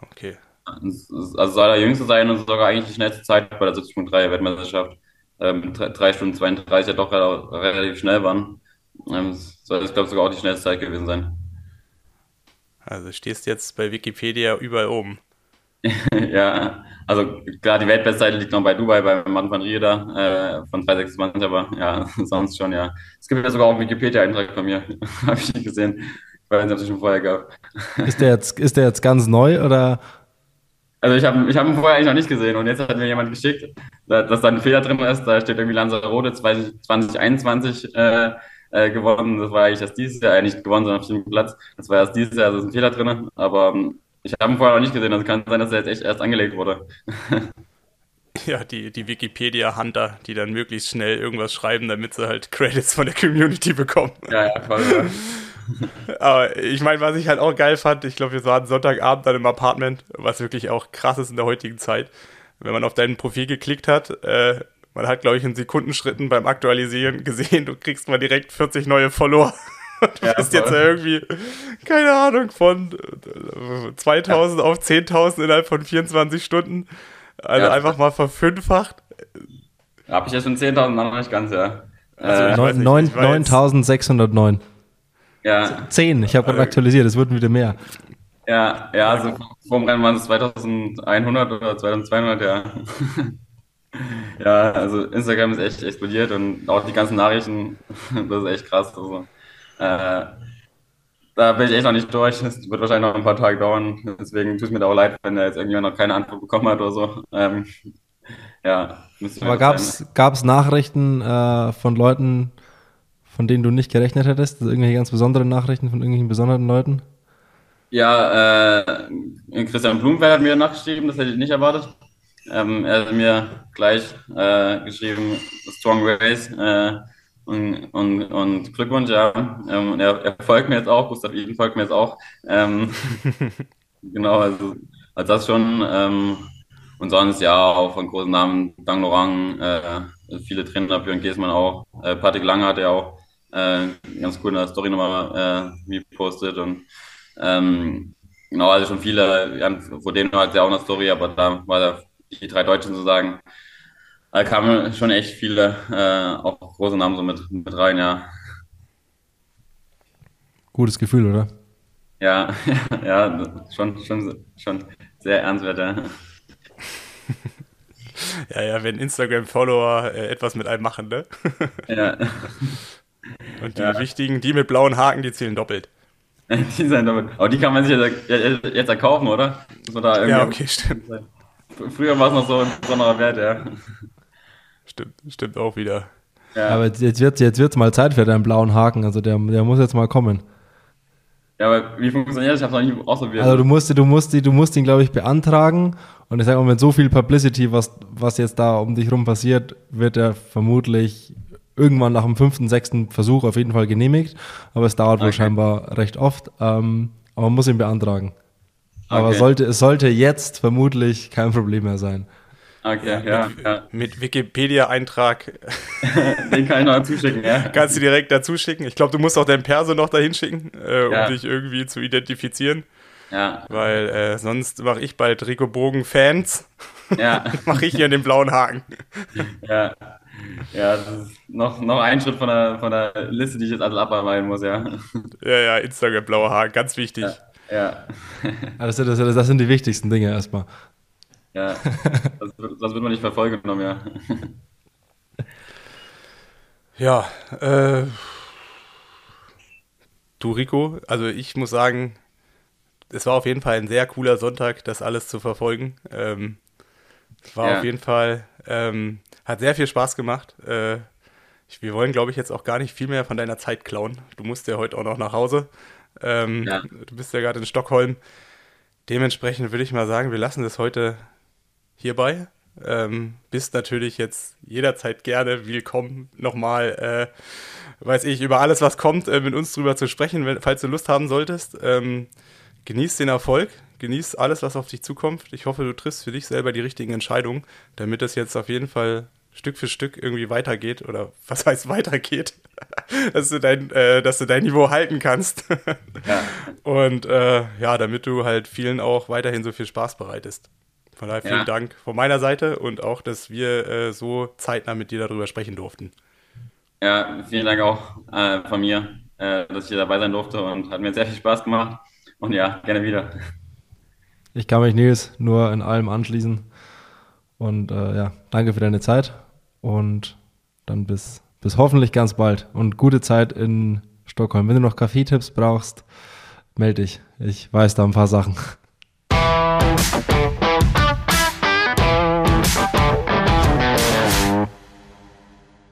Okay. Also soll der Jüngste sein und sogar eigentlich die schnellste Zeit bei der 70.3 Weltmeisterschaft. Ähm, 3 Stunden 32 ja doch relativ schnell waren. Ähm, soll das, glaube ich, sogar auch die schnellste Zeit gewesen sein. Also stehst jetzt bei Wikipedia überall oben. ja, also klar, die Weltbestzeit liegt noch bei Dubai, bei Mann van Rieda äh, von 326, aber ja, sonst schon, ja. Es gibt ja sogar auch einen Wikipedia-Eintrag von mir, habe ich nicht gesehen. Ob es schon vorher gab. Ist der jetzt, ist der jetzt ganz neu oder? Also ich habe ich hab ihn vorher eigentlich noch nicht gesehen und jetzt hat mir jemand geschickt, dass da ein Fehler drin ist. Da steht irgendwie Lanzarote 2021 äh, äh, gewonnen. Das war eigentlich erst dieses Jahr, eigentlich gewonnen, sondern auf dem Platz. Das war erst dieses Jahr, also ist ein Fehler drin. Aber ähm, ich habe ihn vorher noch nicht gesehen, also kann sein, dass er jetzt echt erst angelegt wurde. ja, die, die Wikipedia-Hunter, die dann möglichst schnell irgendwas schreiben, damit sie halt Credits von der Community bekommen. Ja, ja, voll. Ja. Aber ich meine, was ich halt auch geil fand, ich glaube, wir waren Sonntagabend dann im Apartment, was wirklich auch krass ist in der heutigen Zeit. Wenn man auf dein Profil geklickt hat, äh, man hat, glaube ich, in Sekundenschritten beim Aktualisieren gesehen, du kriegst mal direkt 40 neue Follower. Du ja, bist jetzt irgendwie, keine Ahnung, von 2000 ja. auf 10.000 innerhalb von 24 Stunden. Also ja. einfach mal verfünffacht. Habe ich ja schon 10.000, noch nicht ganz, ja. Also äh, 9.609. Ja. 10, ich habe gerade aktualisiert, es wurden wieder mehr. Ja, ja, also vorm Rennen waren es 2100 oder 2200, ja. ja, also Instagram ist echt explodiert und auch die ganzen Nachrichten, das ist echt krass. Also. Äh, da bin ich echt noch nicht durch. Es wird wahrscheinlich noch ein paar Tage dauern. Deswegen tut es mir da auch leid, wenn da jetzt irgendjemand noch keine Antwort bekommen hat oder so. Ähm, ja, Aber gab es Nachrichten äh, von Leuten, von denen du nicht gerechnet hättest? Also irgendwelche ganz besonderen Nachrichten von irgendwelchen besonderen Leuten? Ja, äh, Christian Blumfeld hat mir nachgeschrieben, das hätte ich nicht erwartet. Ähm, er hat mir gleich äh, geschrieben, Strong Race. Äh, und, und, und Glückwunsch, ja. Ähm, er, er, folgt mir jetzt auch, Gustav Iden folgt mir jetzt auch. Ähm, genau, also, also das schon. Ähm, und sonst ja auch von großen Namen, Dang Lorang, äh, viele Trainer, Björn Giesmann auch. Äh, Patrick Lange hat ja auch äh, ganz cool eine Story nochmal äh, gepostet und ähm, genau, also schon viele, ja, vor denen hat er auch eine Story, aber da war da die drei Deutschen sozusagen da kamen schon echt viele, äh, auch große Namen so mit, mit rein, ja. Gutes Gefühl, oder? Ja, ja, schon, schon, schon sehr ernstwert, ja. ja, ja, wenn Instagram-Follower äh, etwas mit einem machen, ne? ja. Und die ja. wichtigen, die mit blauen Haken, die zählen doppelt. die sind doppelt. Aber die kann man sich jetzt, jetzt erkaufen, oder? ja, okay, stimmt. Früher war es noch so ein besonderer Wert, ja. Stimmt, stimmt auch wieder. Ja. Aber jetzt wird jetzt wird's mal Zeit für deinen blauen Haken, also der, der muss jetzt mal kommen. Ja, aber wie funktioniert das? Ich habe noch nie ausprobiert. Also du musst, du musst, du musst ihn, glaube ich, beantragen. Und ich sage mal, mit so viel Publicity, was, was jetzt da um dich rum passiert, wird er vermutlich irgendwann nach dem fünften, sechsten Versuch auf jeden Fall genehmigt. Aber es dauert okay. wohl scheinbar recht oft. Ähm, aber man muss ihn beantragen. Okay. Aber sollte, es sollte jetzt vermutlich kein Problem mehr sein. Okay, ja, mit, ja. Mit Wikipedia-Eintrag. Den kann ich noch dazu schicken, ja. Kannst du direkt dazu schicken. Ich glaube, du musst auch deinen Perso noch dahin schicken, äh, ja. um dich irgendwie zu identifizieren. Ja. Weil äh, sonst mache ich bald Rico Bogen Fans. Ja. mache ich hier den blauen Haken. Ja. Ja, das ist noch, noch ein Schritt von der, von der Liste, die ich jetzt alles abarbeiten muss, ja. Ja, ja, Instagram, blaue Haare, ganz wichtig. Ja. ja. Also das, das, das sind die wichtigsten Dinge erstmal. Ja, das, das wird man nicht verfolgen genommen, ja. Ja, äh, du Rico, also ich muss sagen, es war auf jeden Fall ein sehr cooler Sonntag, das alles zu verfolgen. Ähm, es war ja. auf jeden Fall, ähm, hat sehr viel Spaß gemacht. Äh, wir wollen, glaube ich, jetzt auch gar nicht viel mehr von deiner Zeit klauen. Du musst ja heute auch noch nach Hause. Ähm, ja. Du bist ja gerade in Stockholm. Dementsprechend würde ich mal sagen, wir lassen das heute hierbei. Ähm, bist natürlich jetzt jederzeit gerne willkommen, nochmal, äh, weiß ich, über alles, was kommt, äh, mit uns drüber zu sprechen, wenn, falls du Lust haben solltest. Ähm, genieß den Erfolg, genieß alles, was auf dich zukommt. Ich hoffe, du triffst für dich selber die richtigen Entscheidungen, damit es jetzt auf jeden Fall Stück für Stück irgendwie weitergeht oder was heißt weitergeht, dass du dein, äh, dass du dein Niveau halten kannst. ja. Und äh, ja, damit du halt vielen auch weiterhin so viel Spaß bereitest. Von daher vielen ja. Dank von meiner Seite und auch, dass wir äh, so zeitnah mit dir darüber sprechen durften. Ja, vielen Dank auch äh, von mir, äh, dass ich hier dabei sein durfte und hat mir sehr viel Spaß gemacht. Und ja, gerne wieder. Ich kann mich Nils nur in allem anschließen. Und äh, ja, danke für deine Zeit und dann bis, bis hoffentlich ganz bald und gute Zeit in Stockholm. Wenn du noch Kaffeetipps brauchst, melde dich. Ich weiß da ein paar Sachen.